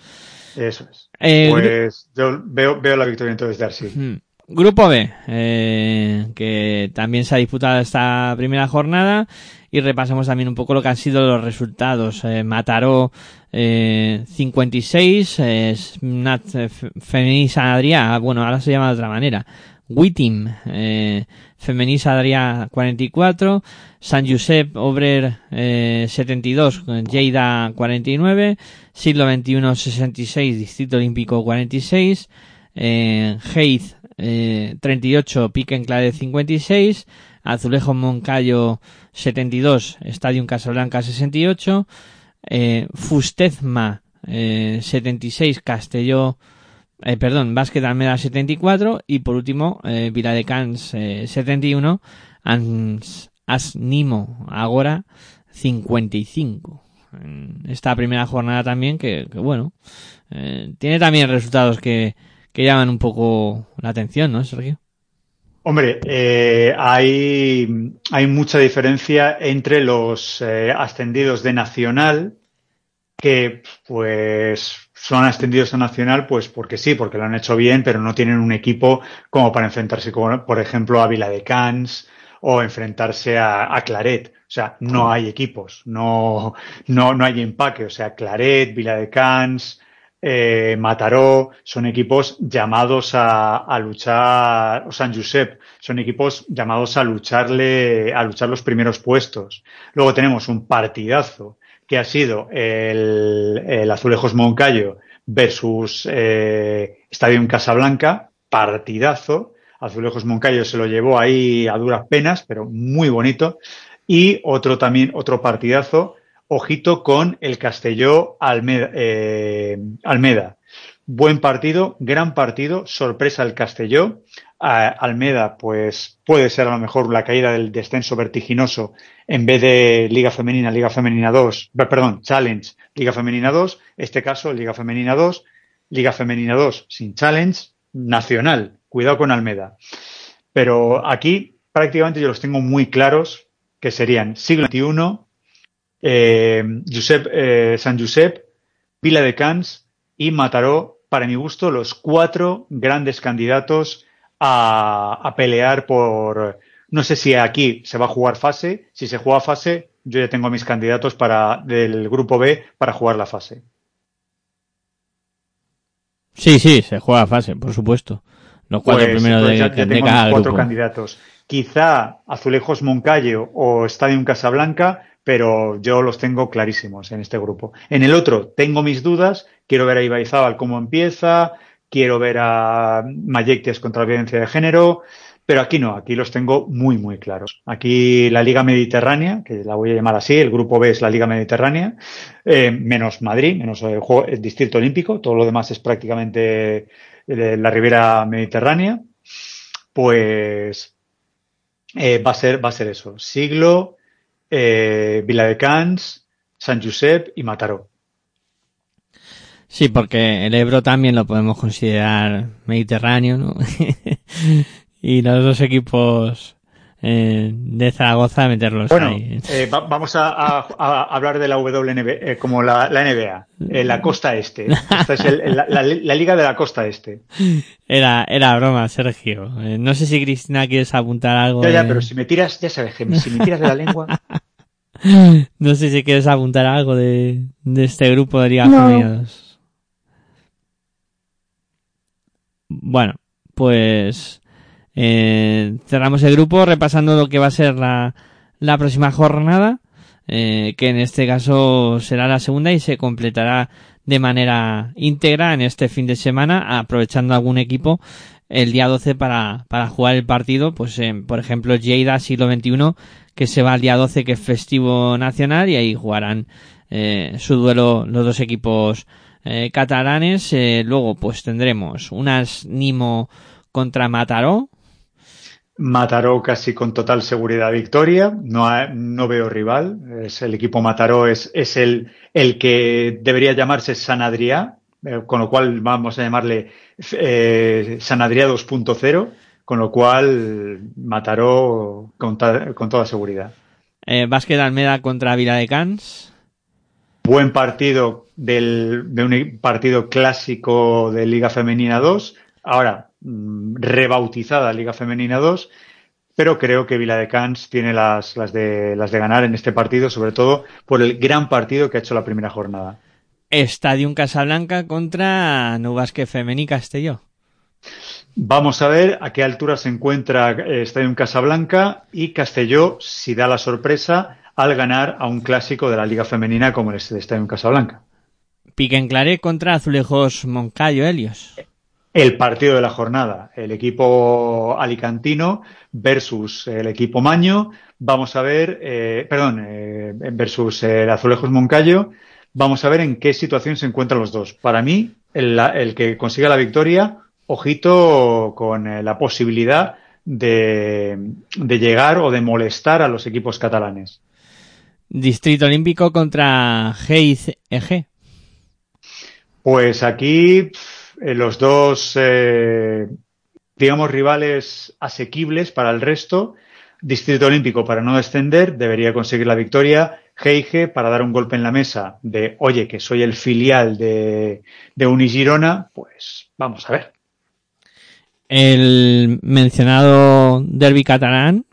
Eso es. Eh, Pues yo veo, veo la victoria entonces de Arsil. Mm. Grupo B, eh, que también se ha disputado esta primera jornada y repasamos también un poco lo que han sido los resultados. Eh, Mataró eh, 56, eh, Snat eh, F- Femení San Adrià, bueno, ahora se llama de otra manera. Wittim, eh, Femení San Adrià 44, San Josep Obrer eh, 72, Lleida 49, Siglo XXI 66, Distrito Olímpico 46, eh, Heiz eh, 38, Pique Enclave 56, Azulejo Moncayo 72, Stadium Casablanca 68, eh, Fustezma eh, 76, Castelló, eh, perdón, Básquet Almeda 74 y por último eh, Viladecans eh, 71, Ans, Asnimo Agora 55. En esta primera jornada también que, bueno, eh, tiene también resultados que, que llaman un poco la atención, ¿no, Sergio? Hombre, eh, hay, hay mucha diferencia entre los eh, ascendidos de Nacional, que pues son ascendidos a Nacional, pues porque sí, porque lo han hecho bien, pero no tienen un equipo como para enfrentarse, con, por ejemplo, a Vila de Cans o enfrentarse a, a Claret. O sea, no hay equipos, no, no, no hay empaque. O sea, Claret, Vila de Cans, eh, Mataró, son equipos llamados a, a luchar, o San Josep, son equipos llamados a lucharle, a luchar los primeros puestos. Luego tenemos un partidazo que ha sido el, el Azulejos Moncayo versus eh, Stadium Casablanca, partidazo. Azulejos Moncayo se lo llevó ahí a duras penas, pero muy bonito. Y otro también, otro partidazo, ojito con el Castelló Almeda, eh, Almeda. Buen partido, gran partido, sorpresa el Castelló. Almeda, pues puede ser a lo mejor la caída del descenso vertiginoso en vez de Liga Femenina, Liga Femenina 2, perdón, Challenge, Liga Femenina 2, este caso Liga Femenina 2, Liga Femenina 2 sin Challenge, nacional, cuidado con Almeda. Pero aquí prácticamente yo los tengo muy claros que serían siglo XXI, eh, Josep, eh, San Josep, Vila de Cans y Mataró, para mi gusto, los cuatro grandes candidatos a, a, pelear por. No sé si aquí se va a jugar fase. Si se juega fase, yo ya tengo mis candidatos para del grupo B para jugar la fase. Sí, sí, se juega fase, por supuesto. Los cuatro pues, primeros de, ya, ya de tengo cada cuatro grupo. candidatos. Quizá Azulejos Moncayo o Stadium Casablanca, pero yo los tengo clarísimos en este grupo. En el otro tengo mis dudas, quiero ver a Ibaizábal cómo empieza, quiero ver a Mayectias contra la violencia de género, pero aquí no, aquí los tengo muy, muy claros. Aquí la Liga Mediterránea, que la voy a llamar así, el grupo B es la Liga Mediterránea, eh, menos Madrid, menos el, Distrito Olímpico, todo lo demás es prácticamente eh, la Ribera Mediterránea, pues eh, va a ser, va a ser eso. Siglo, eh, Vila de Cans, San Josep y Mataró. Sí, porque el Ebro también lo podemos considerar mediterráneo, ¿no? (laughs) y los dos equipos eh, de Zaragoza meterlos Bueno, ahí. eh, va- vamos a, a- a hablar de la WNBA, eh, como la, la NBA, eh, la costa este. Esta es el- la, la- la liga de la costa este. Era, era broma, Sergio. Eh, no sé si Cristina quieres apuntar algo. Ya, ya, de- pero si me tiras, ya sabes, que si me tiras de la lengua, (laughs) No sé si quieres apuntar algo de, de este grupo de Liga No 2. Bueno, pues eh, cerramos el grupo repasando lo que va a ser la, la próxima jornada, eh, que en este caso será la segunda y se completará de manera íntegra en este fin de semana, aprovechando algún equipo el día 12 para, para jugar el partido, pues eh, por ejemplo Lleida siglo XXI que se va al día 12 que es festivo nacional y ahí jugarán eh, su duelo los dos equipos eh, catalanes. Eh, luego pues tendremos unas Nimo contra Mataró. Mataró casi con total seguridad victoria. No, ha- no veo rival. Es el equipo Mataró es, es el, el que debería llamarse San Adrià, eh, con lo cual vamos a llamarle San Adrià 2.0, con lo cual Mataró con, ta- con toda seguridad. Básquet Almeda contra Vila de Cans. Buen partido del, de un partido clásico de Liga Femenina 2. Ahora, mm, rebautizada Liga Femenina 2. Pero creo que Viladecans tiene las, las, de, las de ganar en este partido, sobre todo por el gran partido que ha hecho la primera jornada. Stadium Casablanca contra Nubasque Femení Castelló. Vamos a ver a qué altura se encuentra eh, Stadium Casablanca y Castelló si da la sorpresa al ganar a un clásico de la Liga Femenina como el de Stadium Casablanca. Piquen Claré contra Azulejos Moncayo Helios. el partido de la jornada, el equipo alicantino versus el equipo Maño. Vamos a ver, eh, perdón, eh, versus el Azulejos Moncayo. Vamos a ver en qué situación se encuentran los dos. Para mí, el, el que consiga la victoria, ojito con eh, la posibilidad de, de llegar o de molestar a los equipos catalanes. Distrito Olímpico contra GIG. Pues aquí eh, los dos, eh, digamos, rivales asequibles para el resto. Distrito Olímpico para no descender debería conseguir la victoria. Geige para dar un golpe en la mesa de, oye, que soy el filial de, de Unigirona, pues vamos a ver. El mencionado derby catalán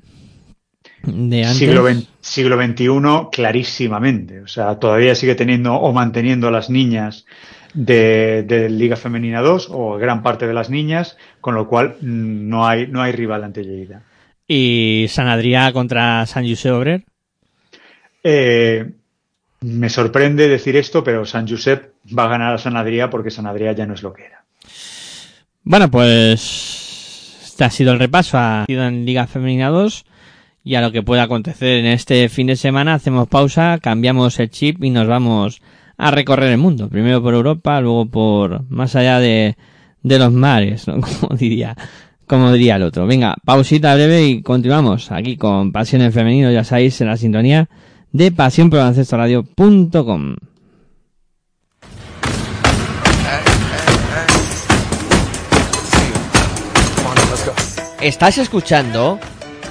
de antes. Siglo, XX siglo XXI, clarísimamente. O sea, todavía sigue teniendo o manteniendo a las niñas de, de, Liga Femenina 2 o gran parte de las niñas, con lo cual no hay, no hay rival ante Lleida. ¿Y San Adrià contra San Josep Obrer? Eh, me sorprende decir esto, pero San Josep va a ganar a San Adrià porque San Adrià ya no es lo que era. Bueno, pues este ha sido el repaso ha sido en Liga Femenina 2 y a lo que pueda acontecer en este fin de semana hacemos pausa, cambiamos el chip y nos vamos a recorrer el mundo. Primero por Europa, luego por más allá de, de los mares, ¿no? (laughs) como diría, como diría el otro. Venga, pausita breve y continuamos aquí con Pasión en Femenino, ya sabéis, en la sintonía de pasiónprobaloncestoradio.com. Estás escuchando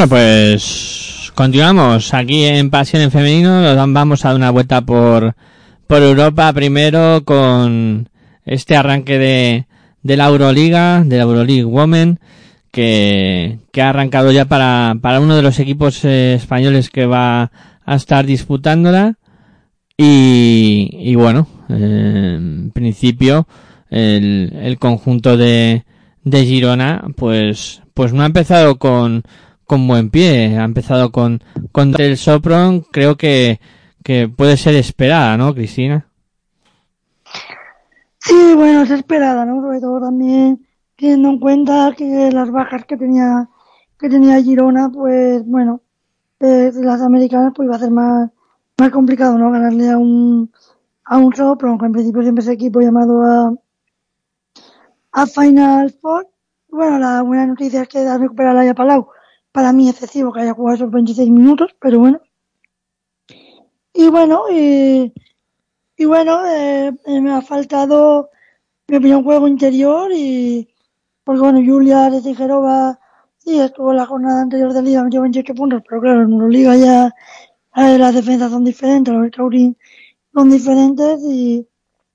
Bueno, pues continuamos aquí en Pasión en Femenino. Vamos a dar una vuelta por, por Europa primero con este arranque de, de la Euroliga, de la Euroleague Women, que, ha arrancado ya para, para uno de los equipos eh, españoles que va a estar disputándola. Y, y bueno, eh, en principio el, el conjunto de, de Girona, pues, pues no ha empezado con, con buen pie. Ha empezado con, con el Sopron. Creo que, que puede ser esperada, ¿no, Cristina? Sí, bueno, es esperada, ¿no? Sobre todo también teniendo en cuenta que las bajas que tenía, que tenía Girona, pues bueno, eh, las americanas pues iba a ser más, más complicado, ¿no? Ganarle a un, a un Sopron, que en principio siempre es equipo llamado a, a Final Four. Bueno, la buena noticia es que ha recuperado a Laia Palau para mí excesivo que haya jugado esos 26 minutos, pero bueno. Y bueno, y, y bueno, eh, eh, me ha faltado, mi opinión, juego interior y, porque bueno, Julia de Tijerova, sí, estuvo la jornada anterior de liga, metió 28 puntos, pero claro, en Euroliga ya eh, las defensas son diferentes, los scouting son diferentes y,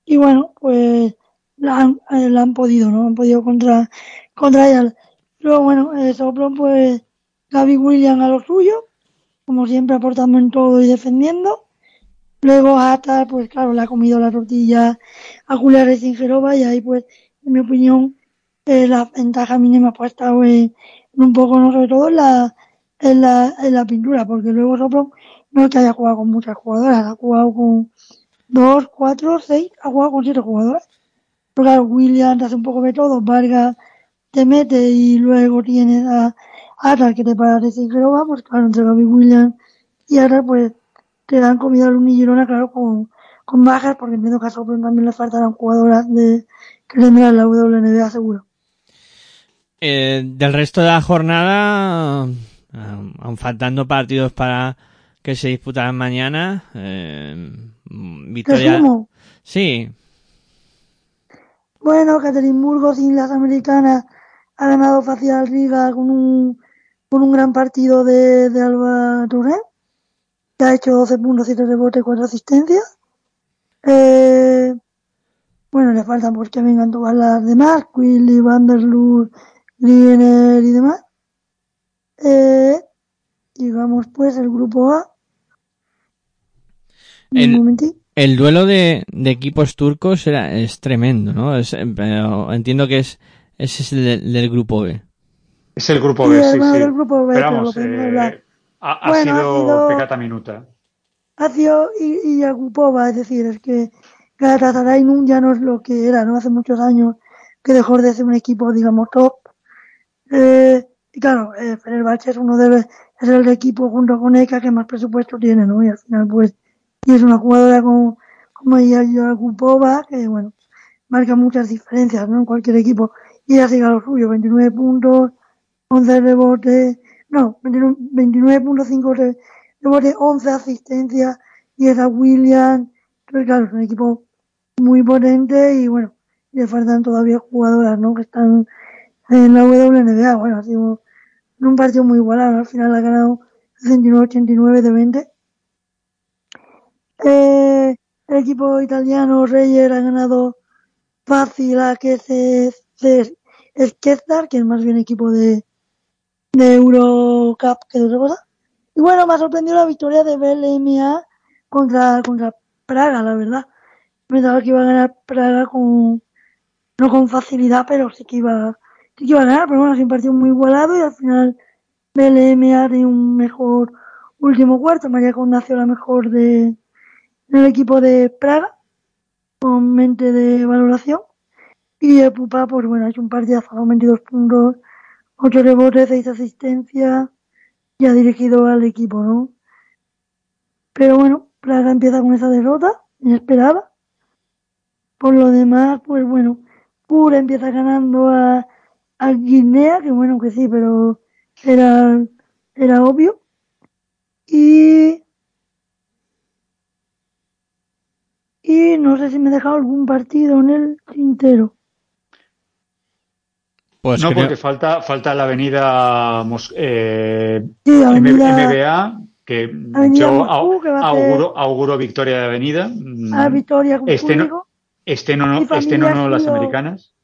y bueno, pues la han, eh, la han podido, ¿no? Han podido contra, contra ella. Luego, bueno, eh, Soplon, pues, Gaby Williams a lo suyo, como siempre aportando en todo y defendiendo. Luego Hata, pues claro, le ha comido la tortilla a Julia Rezingerova y ahí pues, en mi opinión, eh, la ventaja mínima pues en, en un poco, no sobre todo en la, en la, en la pintura, porque luego Sopron no es que haya jugado con muchas jugadoras, ha jugado con dos, cuatro, seis, ha jugado con siete jugadoras. Pero claro, Williams hace un poco de todo, Vargas te mete y luego tienes a Ahora que te parece que lo va, pues claro, entre Gaby Williams y ahora pues te dan comida al Girona, claro, con, con bajas, porque entiendo que a Sopron también le faltarán jugadoras de que tendrán la WNBA seguro. Eh, del resto de la jornada, eh, aún faltando partidos para que se disputaran mañana, eh, victoria. Sí, Bueno, Caterinburgo sin las americanas ha ganado fácil al Riga con un, con un gran partido de, de Alba Touré, que ha hecho 12 puntos, 7 rebotes, 4 asistencias. Eh, bueno, le faltan pues que vengan todas las demás, Quilly, Vanderloor, Greener y demás. Eh, digamos pues el grupo A. El- duelo de, de equipos turcos era, es tremendo, ¿no? Es, pero entiendo que es, ese es el del, del grupo B. Es el grupo B, sí, sí. grupo B, Pero vamos, eh, ha, ha Bueno, ha sido sido- pecata minuta. Lazio y, y Yakupova, es decir, es que Galatasaray ya no es lo que era, ¿no? Hace muchos años que dejó de ser un equipo, digamos, top. Eh, y claro, eh, Fenerbahce es uno de los, es el equipo junto con ECA que más presupuesto tiene, ¿no? Y al final, pues, y es una jugadora como, como ella, Yakupova, que bueno, marca muchas diferencias, ¿no? En cualquier equipo. Y ella sigue a lo suyo, 29 puntos, 11 rebotes, no, 29 29.5 re- rebotes, 11 asistencias, y esa Williams, entonces claro, es un equipo muy potente y bueno, le faltan todavía jugadoras, ¿no? Que están en la WNBA, bueno, ha sido un partido muy igualado, al final ha ganado 69-89 de 20. Eh, el equipo italiano Reyer ha ganado fácil a que se, se Skezdar, que es más bien equipo de, de Eurocup que de otra cosa. Y bueno, me ha sorprendido la victoria de BLMA contra, contra Praga, la verdad. Pensaba que iba a ganar Praga con, no con facilidad, pero sí que iba, sí que iba a ganar, pero bueno, es un partido muy igualado y al final BLMA tiene un mejor último cuarto. María Condacio la mejor de, del equipo de Praga, con mente de valoración. Y el Pupa, pues bueno, ha hecho un partidazo, con 22 puntos, 8 rebotes, 6 asistencias, y ha dirigido al equipo, ¿no? Pero bueno, Praga empieza con esa derrota, inesperada. Por lo demás, pues bueno, Pura empieza ganando a, a Guinea, que bueno que sí, pero era, era obvio. Y, y no sé si me he dejado algún partido en el tintero. Pues no, creo- porque falta, falta la avenida, Mos- eh, Sí, MBA, que Avenida yo Moscú, au- que ser- auguro, auguro victoria de avenida. Mm, A Victoria con Este no, este no, no, Y este no, no las americanas.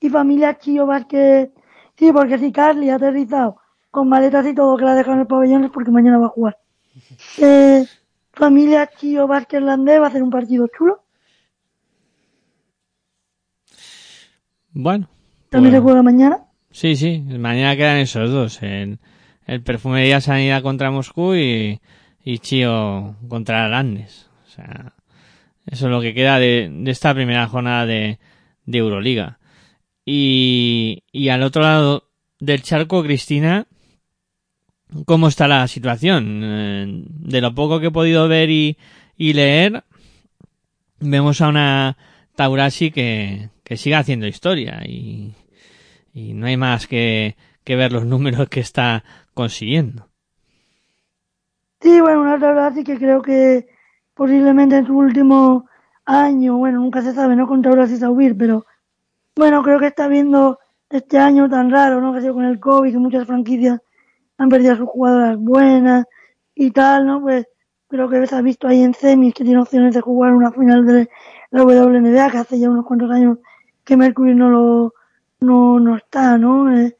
Y familia Chío Vázquez. Sí, porque si Carly ha aterrizado con maletas y todo que la dejan en el pabellón es porque mañana va a jugar. Eh, familia Chío Vázquez Landé va a hacer un partido chulo. Bueno. También se juega mañana. Sí, sí, mañana quedan esos dos. El, el Perfumería Sanidad contra Moscú y, y Chío contra Arandes. O sea, eso es lo que queda de, de esta primera jornada de, de Euroliga. Y, y al otro lado del charco, Cristina, ¿cómo está la situación? Eh, De lo poco que he podido ver y, y leer, vemos a una Taurasi que, que sigue haciendo historia y, y no hay más que, que ver los números que está consiguiendo. Sí, bueno, una tabla sí que creo que posiblemente en su último año, bueno, nunca se sabe, no contra Brasil y Saubir, pero bueno, creo que está viendo este año tan raro, ¿no? Que ha sido con el COVID, que muchas franquicias han perdido a sus jugadoras buenas y tal, ¿no? Pues creo que se ha visto ahí en semis que tiene opciones de jugar una final de la WNBA, que hace ya unos cuantos años que Mercury no lo, no, no está, ¿no? Eh,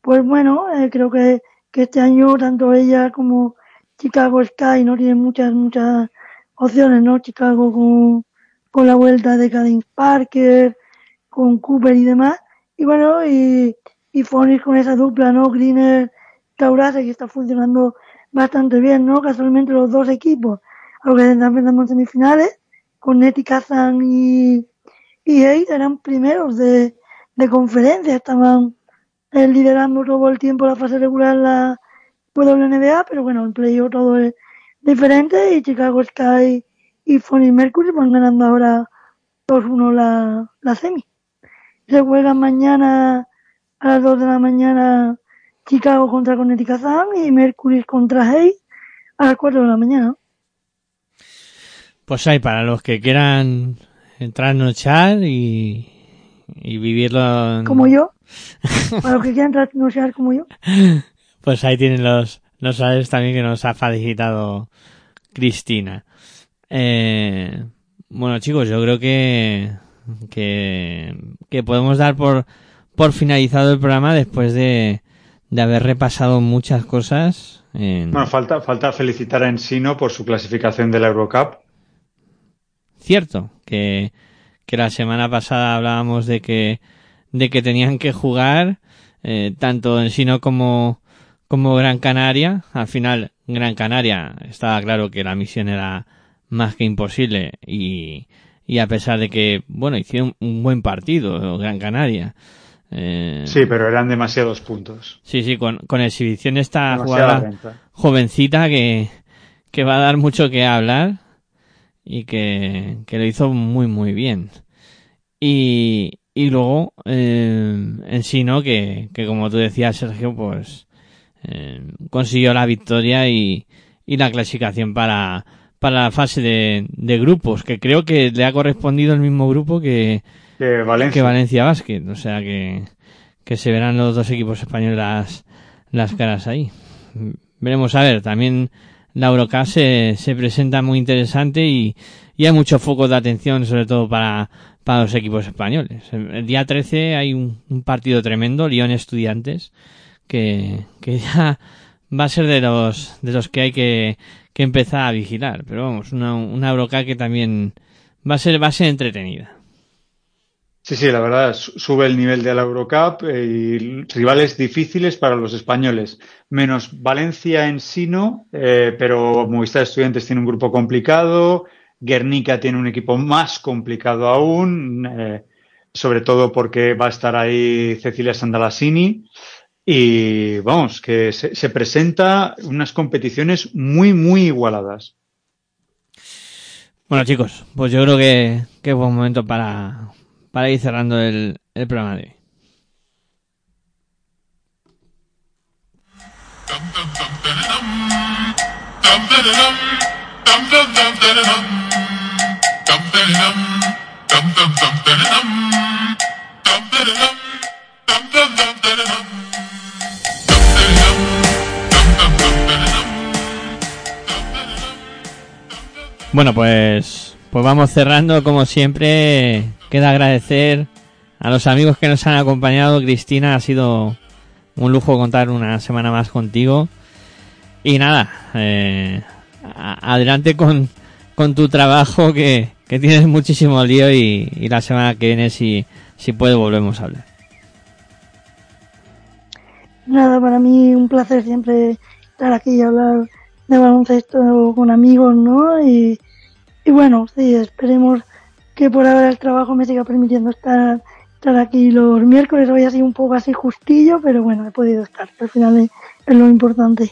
pues bueno, eh, creo que, que este año tanto ella como Chicago Sky no tienen muchas, muchas opciones, ¿no? Chicago con, con la vuelta de Cadence Parker, con Cooper y demás. Y bueno, y, y Phoenix con esa dupla, ¿no? Greener, Taurase, que está funcionando bastante bien, ¿no? Casualmente los dos equipos a los que están en semifinales, con Neti Kazan y, y eran primeros de, de conferencia, estaban eh, liderando todo el tiempo la fase regular en la WNBA, pero bueno, en playoff todo es diferente y Chicago Sky y Phoenix Mercury van ganando ahora 2-1 la, la semi. Se juegan mañana a las 2 de la mañana Chicago contra Connecticut Sun y Mercury contra Hayes a las 4 de la mañana. Pues hay para los que quieran trasnochar y, y vivirlo. en- Como yo, para los que quieran trasnochar como yo. (laughs) Pues ahí tienen los, los sabes también que nos ha felicitado Cristina. Eh, bueno chicos, yo creo que, que, que podemos dar por, por finalizado el programa después de, de haber repasado muchas cosas. En... Bueno, falta, falta felicitar a Ensino por su clasificación de la Eurocup. Cierto, que, que la semana pasada hablábamos de que, de que tenían que jugar, eh, tanto en Sino como, como Gran Canaria. Al final, Gran Canaria estaba claro que la misión era más que imposible y, y a pesar de que, bueno, hicieron un buen partido, Gran Canaria. Eh, Sí, pero eran demasiados puntos. sí, sí, con, con exhibición esta Demasiada renta. jovencita que, que va a dar mucho que hablar y que, que lo hizo muy muy bien. Y, y luego, eh, en sí, ¿no? Que, que como tú decías, Sergio, pues eh, consiguió la victoria y, y la clasificación para, para la fase de, de grupos, que creo que le ha correspondido el mismo grupo que, Que Valencia. que Valencia Basket. O sea que, que se verán los dos equipos españoles las, las caras ahí. Veremos a ver, también la Eurocup se, se presenta muy interesante y, y hay mucho foco de atención, sobre todo para, para los equipos españoles. El, día 13 hay un, un partido tremendo, Lyon Estudiantes, que, que ya va a ser de los, de los que hay que, que empezar a vigilar. Pero vamos, una, una Eurocup que también va a ser, va a ser entretenida. Sí, sí, la verdad, su- sube el nivel de la Eurocup eh, y rivales difíciles para los españoles. Menos Valencia en Sino, eh, pero Movistar Estudiantes tiene un grupo complicado, Guernica tiene un equipo más complicado aún, eh, sobre todo porque va a estar ahí Cecilia Sandalasini. Y vamos, que se, se presenta unas competiciones muy, muy igualadas. Bueno chicos, pues yo creo que, que es buen momento para, para ir cerrando el, el programa de hoy. Bueno, pues, pues vamos cerrando como siempre. Queda agradecer a los amigos que nos han acompañado. Cristina, ha sido un lujo contar una semana más contigo. Y nada, eh, adelante con, con tu trabajo que, que tienes muchísimo lío y, y, la semana que viene si, si puede volvemos a hablar. Nada, para mí un placer siempre estar aquí y hablar de baloncesto con amigos, ¿no? Y, y bueno, sí, esperemos que por ahora el trabajo me siga permitiendo estar, estar aquí los miércoles. Hoy ha sido un poco así justillo, pero bueno, he podido estar. Al final es, lo importante.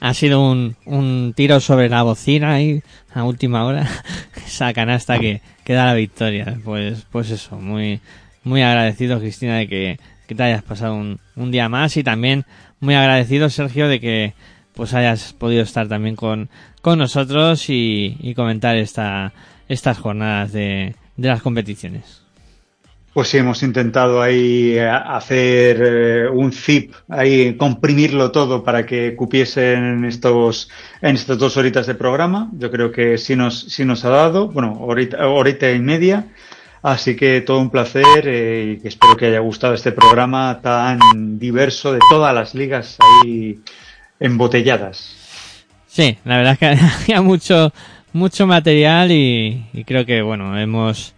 Ha sido un, un tiro sobre la bocina ahí a última hora. (laughs) Esa canasta que, que da la victoria. Pues, pues eso, muy, muy agradecido, Cristina, de que, que te hayas pasado un, un día más y también muy agradecido, Sergio, de que pues hayas podido estar también con, con nosotros y, y comentar esta, estas jornadas de, de, las competiciones. Pues sí, hemos intentado ahí hacer eh, un zip, ahí comprimirlo todo para que cupiesen en estos, en estas dos horitas de programa. Yo creo que sí nos, sí nos ha dado, bueno, horita, horita y media. Así que todo un placer eh, y espero que haya gustado este programa tan diverso de todas las ligas ahí embotelladas. Sí, la verdad es que (laughs) había mucho, mucho material y, y, creo que, bueno, hemos,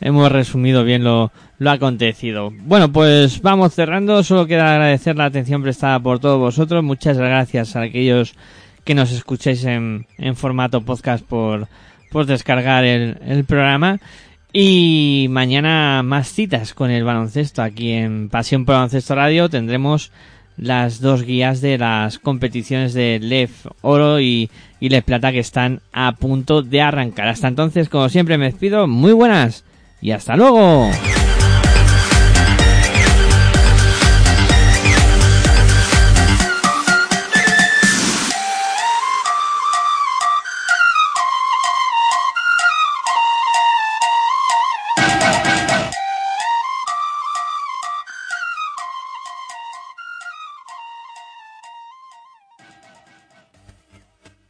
hemos resumido bien lo, lo acontecido. Bueno, pues vamos cerrando. Solo queda agradecer la atención prestada por todos vosotros. Muchas gracias a aquellos que nos escuchéis en, en formato podcast por, por descargar el, el programa. Y mañana más citas con el baloncesto aquí en Pasión por Baloncesto Radio. Tendremos las dos guías de las competiciones de LEF Oro y, y LEF Plata que están a punto de arrancar. Hasta entonces, como siempre, me despido. Muy buenas y hasta luego.